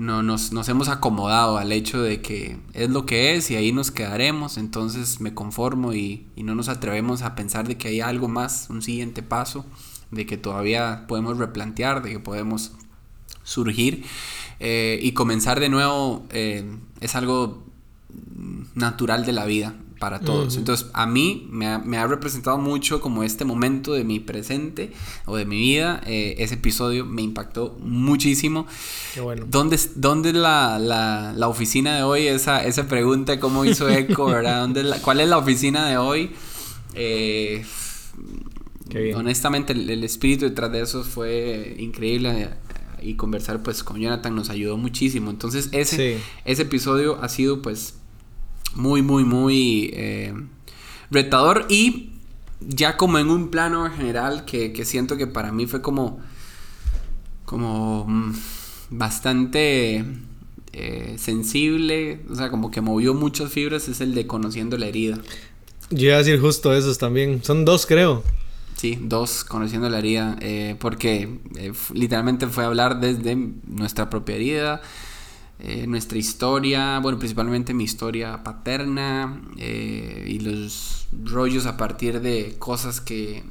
no, nos, nos, hemos acomodado al hecho de que es lo que es y ahí nos quedaremos, entonces me conformo y, y, no nos atrevemos a pensar de que hay algo más, un siguiente paso, de que todavía podemos replantear, de que podemos surgir eh, y comenzar de nuevo eh, es algo natural de la vida para todos. Uh -huh. Entonces, a mí me ha, me ha, representado mucho como este momento de mi presente o de mi vida. Eh, ese episodio me impactó muchísimo. Qué bueno. ¿Dónde, dónde es la, la, la, oficina de hoy? Esa, esa pregunta, ¿cómo hizo eco, verdad? ¿Dónde la, ¿Cuál es la oficina de hoy? Eh, honestamente, el, el, espíritu detrás de eso fue increíble y conversar pues con Jonathan nos ayudó muchísimo. Entonces ese, sí. ese episodio ha sido pues muy, muy, muy eh, retador y ya como en un plano general que, que, siento que para mí fue como, como mm, bastante eh, sensible, o sea, como que movió muchas fibras, es el de conociendo la herida. Yo iba a decir justo esos también, son dos creo. Sí, dos, conociendo la herida, eh, porque eh, literalmente fue hablar desde nuestra propia herida, eh, nuestra historia, bueno, principalmente mi historia paterna eh, y los rollos a partir de cosas que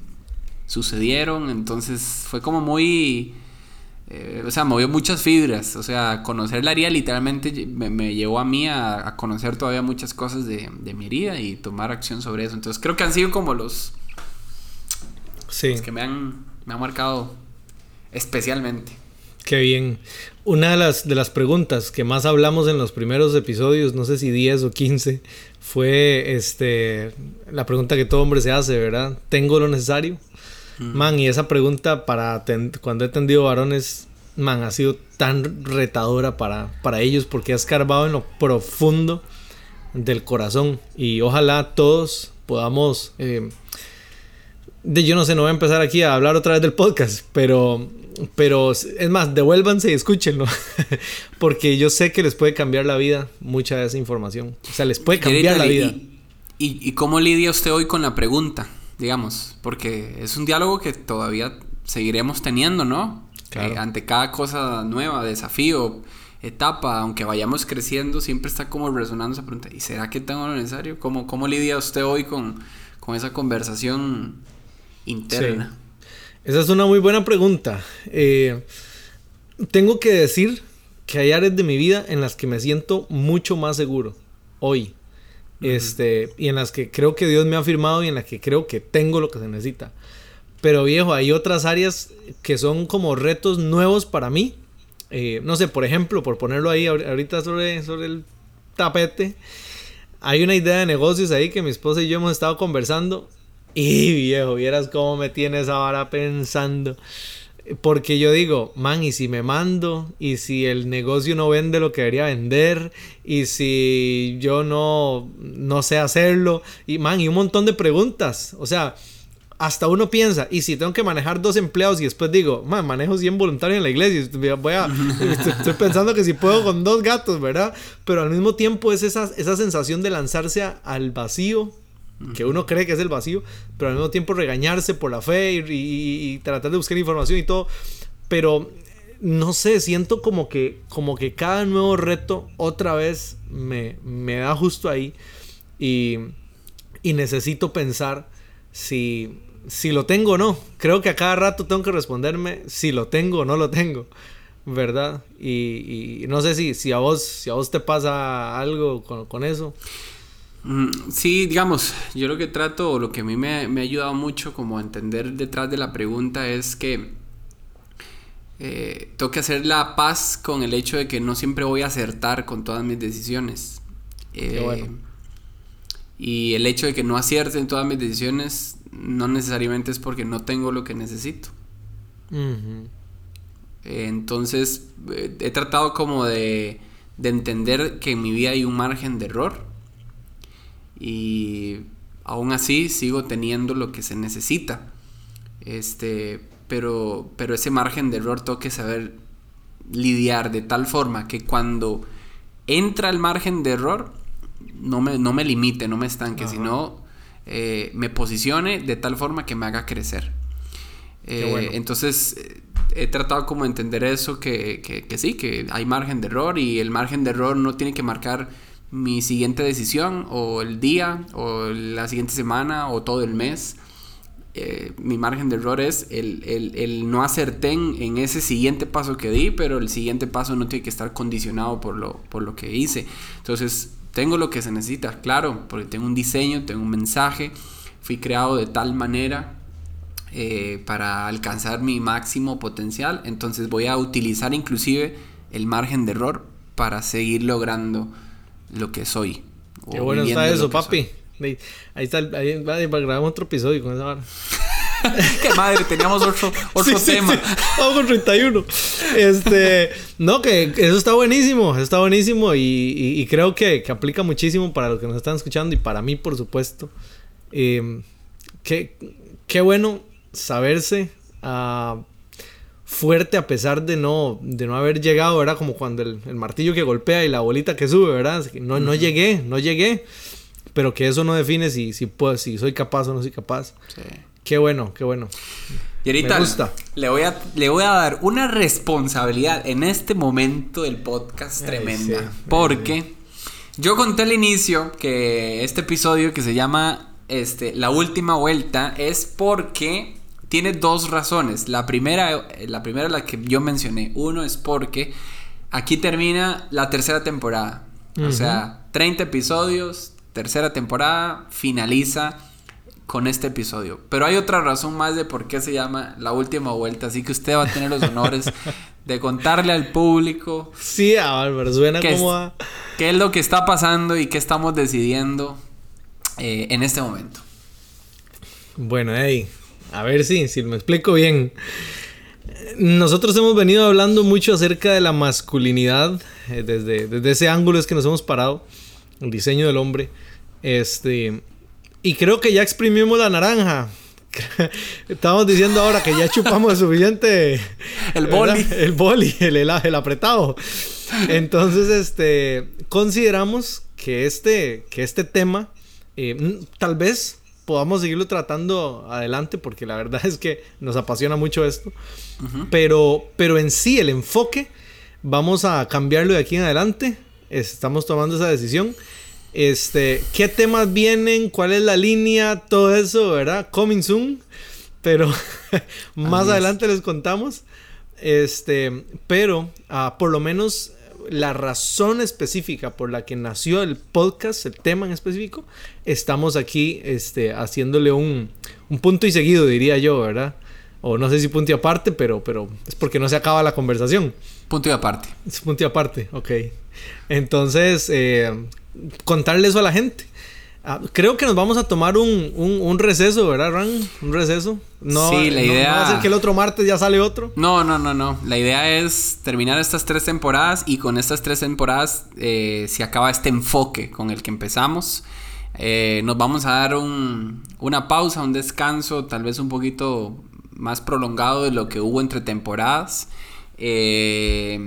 sucedieron, entonces fue como muy... Eh, o sea, movió muchas fibras, o sea, conocer la herida literalmente me, me llevó a mí a, a, conocer todavía muchas cosas de, de mi herida y tomar acción sobre eso, entonces creo que han sido como los Sí. Es que me han, me han marcado especialmente. Qué bien. Una de las, de las preguntas que más hablamos en los primeros episodios, no sé si 10 o 15, fue este, la pregunta que todo hombre se hace, ¿verdad? ¿Tengo lo necesario? Mm. Man, y esa pregunta para cuando he atendido varones, man, ha sido tan retadora para, para ellos porque ha escarbado en lo profundo del corazón. Y ojalá todos podamos... Eh, de, yo no sé, no voy a empezar aquí a hablar otra vez del podcast, pero, pero es más, devuélvanse y escúchenlo, porque yo sé que les puede cambiar la vida mucha de esa información. O sea, les puede cambiar la vida. Y, y, ¿Y cómo lidia usted hoy con la pregunta? Digamos, porque es un diálogo que todavía seguiremos teniendo, ¿no? Claro. Eh, ante cada cosa nueva, desafío, etapa, aunque vayamos creciendo, siempre está como resonando esa pregunta. ¿Y será que tengo lo necesario? ¿Cómo, cómo lidia usted hoy con, con esa conversación? interna? Sí. Esa es una muy buena pregunta. Eh, tengo que decir que hay áreas de mi vida en las que me siento mucho más seguro hoy. Uh -huh. Este, y en las que creo que Dios me ha firmado y en las que creo que tengo lo que se necesita. Pero viejo, hay otras áreas que son como retos nuevos para mí. Eh, no sé, por ejemplo, por ponerlo ahí ahorita sobre, sobre el tapete, hay una idea de negocios ahí que mi esposa y yo hemos estado conversando y viejo, vieras cómo me tiene esa vara pensando. Porque yo digo, man, y si me mando, y si el negocio no vende lo que debería vender, y si yo no, no sé hacerlo, y man, y un montón de preguntas. O sea, hasta uno piensa, y si tengo que manejar dos empleados y después digo, man, manejo 100 voluntarios en la iglesia, voy a, estoy pensando que si puedo con dos gatos, ¿verdad? Pero al mismo tiempo es esa, esa sensación de lanzarse a, al vacío que uno cree que es el vacío, pero al mismo tiempo regañarse por la fe y, tratar de buscar información y todo. Pero no sé, siento como que, como que cada nuevo reto otra vez me, me da justo ahí y, y necesito pensar si, si lo tengo o no. Creo que a cada rato tengo que responderme si lo tengo o no lo tengo. ¿Verdad? Y, y no sé si, si, a vos, si a vos te pasa algo con, con eso. Mm, Sí, digamos, yo lo que trato, o lo que a mí me, me, ha ayudado mucho como a entender detrás de la pregunta es que eh, tengo que hacer la paz con el hecho de que no siempre voy a acertar con todas mis decisiones. Eh, bueno. Y el hecho de que no acierte en todas mis decisiones no necesariamente es porque no tengo lo que necesito. Uh -huh. eh, entonces, he tratado como de, de entender que en mi vida hay un margen de error y aún así sigo teniendo lo que se necesita. Este, pero, pero ese margen de error tengo que saber lidiar de tal forma que cuando entra el margen de error, no me, no me limite, no me estanque, sino eh, me posicione de tal forma que me haga crecer. Eh, entonces, eh, he tratado como de entender eso, que, que, que, sí, que hay margen de error y el margen de error no tiene que marcar mi siguiente decisión o el día o la siguiente semana o todo el mes. Eh, mi margen de error es el, el, el, no acerté en, ese siguiente paso que di, pero el siguiente paso no tiene que estar condicionado por lo, por lo que hice. Entonces, tengo lo que se necesita, claro, porque tengo un diseño, tengo un mensaje, fui creado de tal manera eh, para alcanzar mi máximo potencial, entonces voy a utilizar inclusive el margen de error para seguir logrando lo que soy. Qué bueno está eso, papi. Ahí está, ahí, grabamos otro episodio con esa hora. Qué madre, teníamos otro, otro tema. Vamos con 31. Este, no, que eso está buenísimo, está buenísimo y, creo que, aplica muchísimo para los que nos están escuchando y para mí, por supuesto. Eh, qué, qué bueno saberse uh, fuerte a pesar de no, de no haber llegado, ¿verdad? Como cuando el, el, martillo que golpea y la bolita que sube, ¿verdad? No, no llegué, no llegué. Pero que eso no define si, si, puedo, si soy capaz o no soy capaz. Sí. Qué bueno, qué bueno. Y ahorita Le, voy a, le voy a dar una responsabilidad en este momento del podcast tremenda. porque yo conté al inicio que este episodio que se llama este, La Última Vuelta es porque tiene dos razones. La primera, la primera la que yo mencioné. Uno es porque aquí termina la tercera temporada. O sea, 30 episodios, tercera temporada, finaliza con este episodio. Pero hay otra razón más de por qué se llama La Última Vuelta. Así que usted va a tener los honores de contarle al público. Sí, Álvaro, suena como a... ¿Qué es lo que está pasando y qué estamos decidiendo eh, en este momento? Bueno, hey, a ver si, si me explico bien. Nosotros hemos venido hablando mucho acerca de la masculinidad, eh, desde, desde ese ángulo es que nos hemos parado, el diseño del hombre. Este, y creo que ya exprimimos la naranja. Estamos diciendo ahora que ya chupamos suficiente. el boli. El boli, el, el, apretado. Entonces, este, consideramos que este, que este tema, eh, tal vez podamos seguirlo tratando adelante porque la verdad es que nos apasiona mucho esto. pero, pero en sí, el enfoque, vamos a cambiarlo de aquí en adelante. Estamos tomando esa decisión. Este, ¿qué temas vienen? ¿Cuál es la línea? Todo eso, ¿verdad? Coming soon. Pero más adelante les contamos. Este, pero uh, por lo menos la razón específica por la que nació el podcast, el tema en específico, estamos aquí este, haciéndole un, un punto y seguido, diría yo, ¿verdad? O no sé si punto y aparte, pero, pero es porque no se acaba la conversación. Punto y aparte. Es punto y aparte, ok. Entonces, eh, contarle eso a la gente. Ah, creo que nos vamos a tomar un, un, receso, ¿verdad, Ran? Un receso. No, sí, la idea. No va a ser que el otro martes ya sale otro. No, no, no, no. La idea es terminar estas tres temporadas y con estas tres temporadas eh, se acaba este enfoque con el que empezamos. Eh, nos vamos a dar un, una pausa, un descanso, tal vez un poquito más prolongado de lo que hubo entre temporadas. Eh,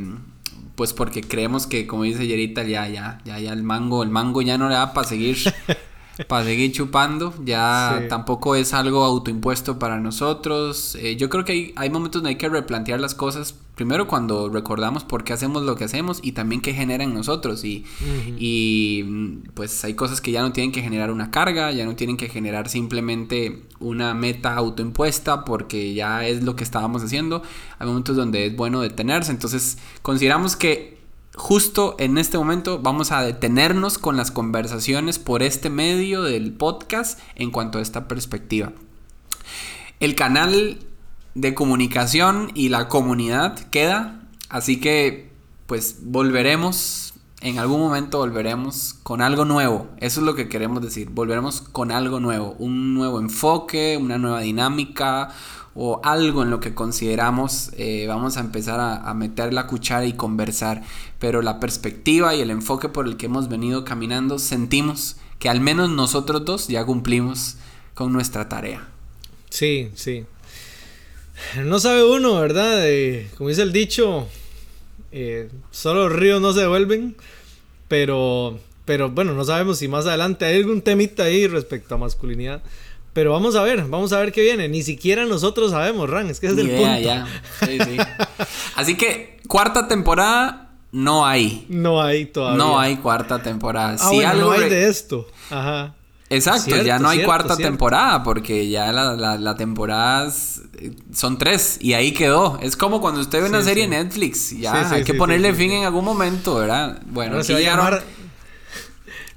pues porque creemos que, como dice Yerita, ya, ya, ya, ya el mango, el mango ya no le da para seguir, para seguir chupando, ya tampoco es algo autoimpuesto para nosotros. Eh, yo creo que hay, hay momentos donde hay que replantear las cosas primero cuando recordamos por qué hacemos lo que hacemos y también qué genera en nosotros. Y, y pues hay cosas que ya no tienen que generar una carga, ya no tienen que generar simplemente una meta autoimpuesta porque ya es lo que estábamos haciendo. Hay momentos donde es bueno detenerse. Entonces consideramos que justo en este momento vamos a detenernos con las conversaciones por este medio del podcast en cuanto a esta perspectiva. El canal de comunicación y la comunidad queda. Así que pues volveremos, en algún momento volveremos con algo nuevo. Eso es lo que queremos decir. Volveremos con algo nuevo. Un nuevo enfoque, una nueva dinámica o algo en lo que consideramos eh, vamos a empezar a, a, meter la cuchara y conversar. Pero la perspectiva y el enfoque por el que hemos venido caminando sentimos que al menos nosotros dos ya cumplimos con nuestra tarea. Sí, sí. No sabe uno, ¿verdad? como dice el dicho, eh, solo los ríos no se devuelven. Pero pero bueno, no sabemos si más adelante hay algún temita ahí respecto a masculinidad. Pero vamos a ver, vamos a ver qué viene. Ni siquiera nosotros sabemos, Ran, es que es el punto. Ya. Sí, sí. Así que cuarta temporada no hay. No hay todavía. No hay cuarta temporada. Ah, si algo no hay de esto. Ajá. Exacto, ya no hay cuarta temporada porque ya la, la, temporada son tres y ahí quedó. Es como cuando usted ve una serie en Netflix, ya hay que ponerle fin en algún momento, ¿verdad? Bueno, se va a llamar,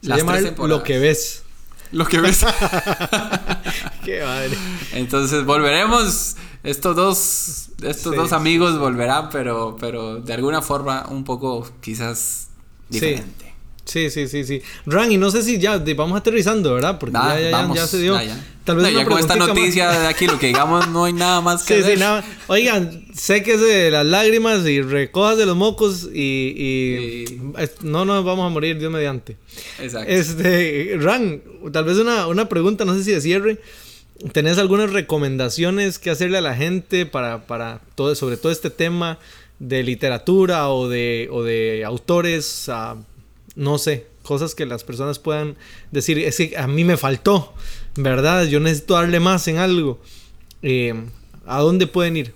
lo que ves. Lo que ves. Qué madre. Entonces volveremos. Estos dos, estos dos amigos volverán, pero, pero de alguna forma un poco quizás diferente. Sí, sí, sí, sí. Ran, y no sé si ya vamos aterrizando, ¿verdad? Porque ya, ya, ya, se dio. Tal vez ya con esta noticia de aquí, lo que digamos, no hay nada más que sí, Sí, nada. Oigan, sé que es de las lágrimas y recojas de los mocos y, y, no nos vamos a morir, Dios mediante. Exacto. Este, Ran, tal vez una, una pregunta, no sé si de cierre. ¿Tenés algunas recomendaciones que hacerle a la gente para, para todo, sobre todo este tema de literatura o de, o de autores? No sé, cosas que las personas puedan decir, es que a mí me faltó, ¿verdad? Yo necesito darle más en algo. Eh, ¿A dónde pueden ir?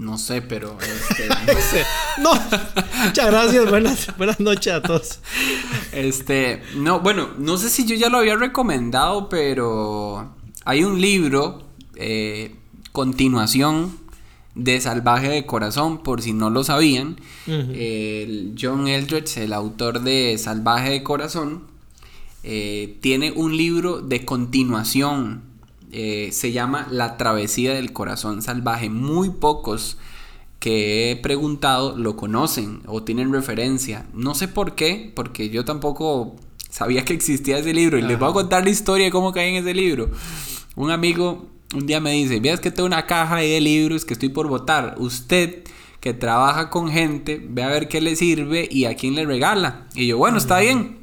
No sé, pero... Este, no sé. No. Muchas gracias. Buenas, buenas noches a todos. Este, no, bueno, no sé si yo ya lo había recomendado, pero hay un libro, eh, continuación, de Salvaje de Corazón, por si no lo sabían. John Eldredge, el autor de Salvaje de Corazón, eh, tiene un libro de continuación. Eh, se llama La Travesía del Corazón Salvaje. Muy pocos que he preguntado lo conocen o tienen referencia. No sé por qué, porque yo tampoco sabía que existía ese libro. Y les voy a contar la historia de cómo caí en ese libro. Un amigo un día me dice, veas que tengo una caja ahí de libros que estoy por votar. Usted que trabaja con gente, ve a ver qué le sirve y a quién le regala. Y yo, bueno, está bien.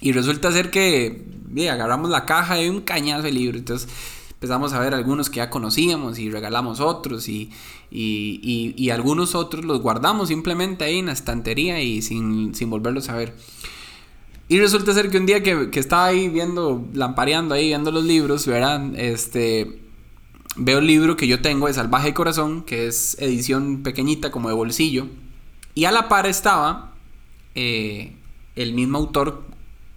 Y resulta ser que agarramos la caja y un cañazo de libros. Entonces empezamos a ver algunos que ya conocíamos y regalamos otros y, y, algunos otros los guardamos simplemente ahí en la estantería y sin, sin volverlos a ver. Y resulta ser que un día que, que estaba ahí viendo, lampareando ahí, viendo los libros, ¿verdad? Este, veo el libro que yo tengo de Salvaje Corazón, que es edición pequeñita como de bolsillo, y a la par estaba eh, el mismo autor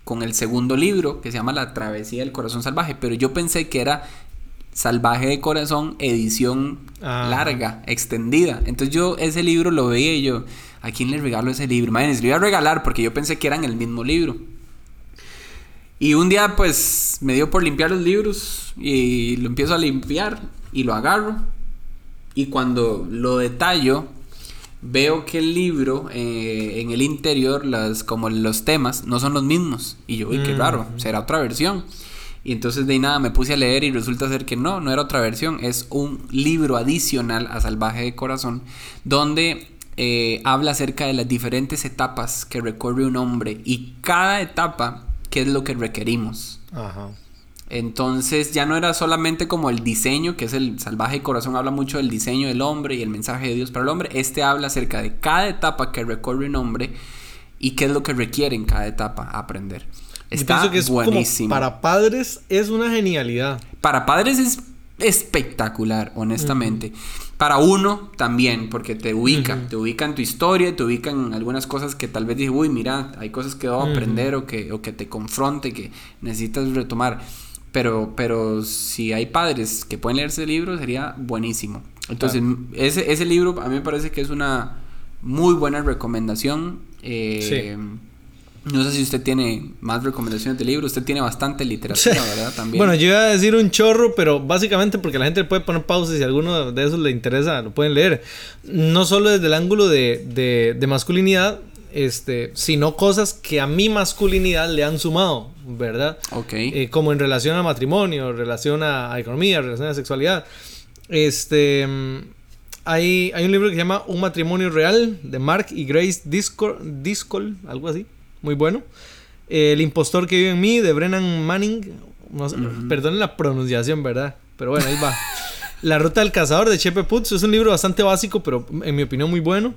con el segundo libro, que se llama La Travesía del Corazón Salvaje, pero yo pensé que era Salvaje de Corazón, edición ah. larga, extendida. Entonces yo ese libro lo veía y yo, ¿a quién le regalo ese libro? Imagínense, lo iba a regalar porque yo pensé que eran el mismo libro. Y un día pues me dio por limpiar los libros y lo empiezo a limpiar y lo agarro. Y cuando lo detallo, veo que el libro eh, en el interior, las, como los temas, no son los mismos. Y yo, uy, qué raro, mm. será otra versión. Y entonces de nada me puse a leer y resulta ser que no, no era otra versión, es un libro adicional a Salvaje de Corazón, donde eh, habla acerca de las diferentes etapas que recorre un hombre y cada etapa qué es lo que requerimos. Ajá. Entonces ya no era solamente como el diseño, que es el salvaje corazón, habla mucho del diseño del hombre y el mensaje de Dios para el hombre. Este habla acerca de cada etapa que recorre un hombre y qué es lo que requiere en cada etapa aprender. Está que es buenísimo. para padres es una genialidad. Para padres es espectacular, honestamente. Para uno también, porque te ubica, te ubica en tu historia, te ubica en algunas cosas que tal vez dices, uy, mira, hay cosas que debo aprender o que, o que te confronte, que necesitas retomar. Pero, pero si hay padres que pueden leer ese libro, sería buenísimo. Entonces, ese, ese libro a mí me parece que es una muy buena recomendación. Eh, sí no sé si usted tiene más recomendaciones de libros. Usted tiene bastante literatura, ¿verdad? También. Bueno, yo iba a decir un chorro, pero básicamente porque la gente puede poner pausa y si alguno de esos le interesa, lo pueden leer. No solo desde el ángulo de, masculinidad, este, sino cosas que a mi masculinidad le han sumado, ¿verdad? Ok. Eh, como en relación a matrimonio, relación a, economía, relación a sexualidad. Este. Hay, hay un libro que se llama Un matrimonio real de Mark y Grace Discol, algo así muy bueno. El impostor que vive en mí, de Brennan Manning. No, Perdonen la pronunciación, ¿verdad? Pero bueno, ahí va. La ruta del cazador de Chepe Putz es un libro bastante básico, pero en mi opinión muy bueno.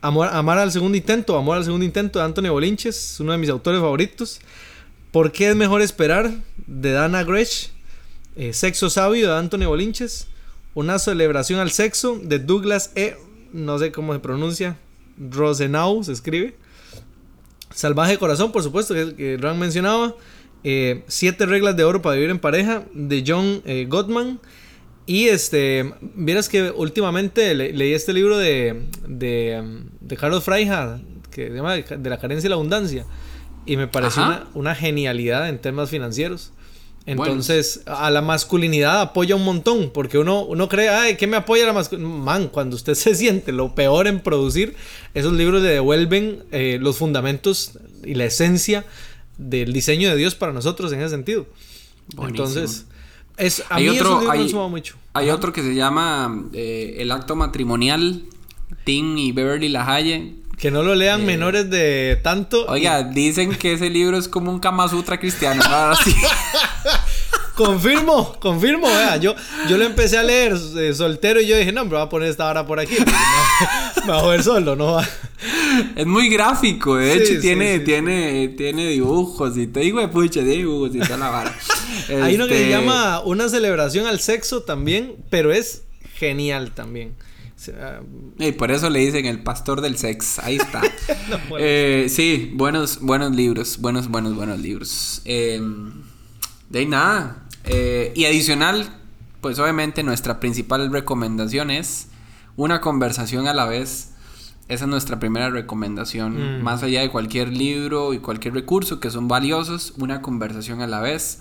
Amor, Amar al segundo intento, Amor al segundo intento de Anthony Bolinches, uno de mis autores favoritos. ¿Por qué es mejor esperar? de Dana Gresh. Eh, sexo sabio de Anthony Bolinches. Una celebración al sexo de Douglas E. No sé cómo se pronuncia. Rosenau se escribe. Salvaje Corazón, por supuesto, que, que mencionaba. Eh, siete reglas de oro para vivir en pareja de John eh, Gottman. Y este, vieras que últimamente leí este libro de, de, de Carlos Freija, que se llama De la carencia y la abundancia. Y me pareció una, una, genialidad en temas financieros. Entonces, a la masculinidad apoya un montón, porque uno, uno cree, ay, ¿qué me apoya la masculinidad? Man, cuando usted se siente lo peor en producir, esos libros le devuelven eh, los fundamentos y la esencia del diseño de Dios para nosotros en ese sentido. Entonces, es, a hay mí otro, esos hay, mucho. Hay otro que se llama eh, El acto matrimonial, Tim y Beverly Lahaye. Que no lo lean Eh, menores de tanto. Oiga, dicen que ese libro es como un Kama Sutra cristiano. Confirmo, confirmo, vea, yo, yo lo empecé a leer eh, soltero y yo dije, no, me voy a poner esta hora por aquí. no- me voy a ver solo, no va. Es muy gráfico, de Sí, hecho, sí, tiene, tiene, tiene dibujos y te digo de pucha, tiene dibujos y toda la vara. Hay uno que se Este, llama Una celebración al sexo también, pero es genial también. Sea, Y por eso le dicen el pastor del sex. Ahí está. No Eh, sí, buenos, buenos libros. Buenos, buenos, buenos libros. Eh, de ahí nada. Eh, y adicional, pues obviamente nuestra principal recomendación es una conversación a la vez. Esa es nuestra primera recomendación. Mm. Más allá de cualquier libro y cualquier recurso que son valiosos, una conversación a la vez.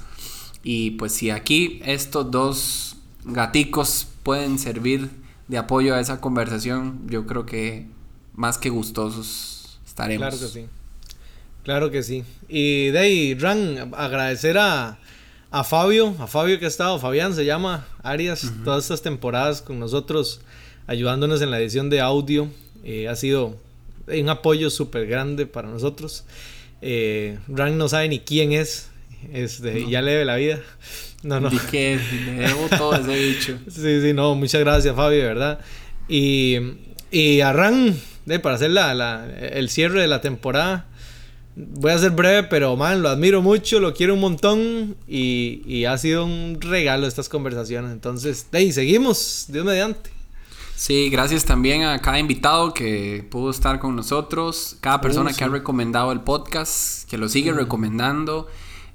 Y pues si aquí estos dos gaticos pueden servir de apoyo a esa conversación, yo creo que más que gustosos estaremos. Claro que sí. Claro que sí. Y de ahí, Ran, agradecer a, a Fabio, a Fabio que ha estado, Fabián se llama, Arias, todas estas temporadas con nosotros, ayudándonos en la edición de audio. Eh, ha sido un apoyo súper grande para nosotros. Eh, Ran no sabe ni quién es, este, ya le debe la vida. No, no. Que le debo todo ese bicho. Sí, sí, no, muchas gracias, Fabio, de verdad. Y, y a Ran, de, para hacer la, la- el cierre de la temporada, voy a ser breve, pero man, lo admiro mucho, lo quiero un montón y, y ha sido un regalo estas conversaciones. Entonces, de ahí, seguimos, Dios mediante. Sí, gracias también a cada invitado que pudo estar con nosotros, cada persona sí. que ha recomendado el podcast, que lo sigue recomendando,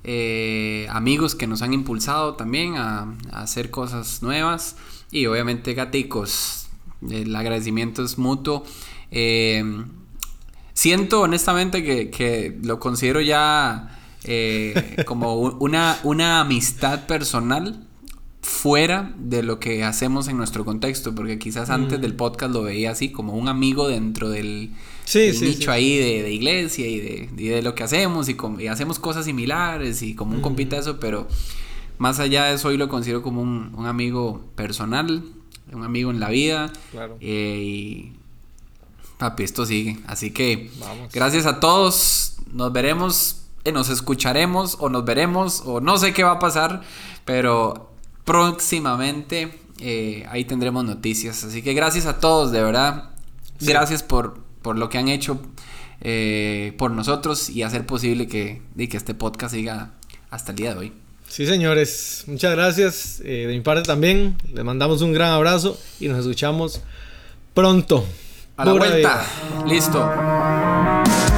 eh, amigos que nos han impulsado también a, a hacer cosas nuevas y obviamente gaticos, el agradecimiento es mutuo. Eh, siento honestamente que, que lo considero ya eh, como una, una amistad personal fuera de lo que hacemos en nuestro contexto, porque quizás antes del podcast lo veía así como un amigo dentro del, Sí, del sí, nicho sí. ahí de, de iglesia y de, y de lo que hacemos y, com- y hacemos cosas similares y como un compita eso, pero más allá de eso hoy lo considero como un, un amigo personal, un amigo en la vida Claro. eh, y papi, esto sigue, así que Vamos. gracias a todos, nos veremos, eh, nos escucharemos o nos veremos o no sé qué va a pasar, pero próximamente eh, ahí tendremos noticias. Así que gracias a todos, de verdad. Sí. Gracias por, por lo que han hecho eh, por nosotros y hacer posible que, y que este podcast siga hasta el día de hoy. Sí, señores, muchas gracias. eh, de mi parte también, les mandamos un gran abrazo y nos escuchamos pronto. A la Pura vuelta. vida. Listo.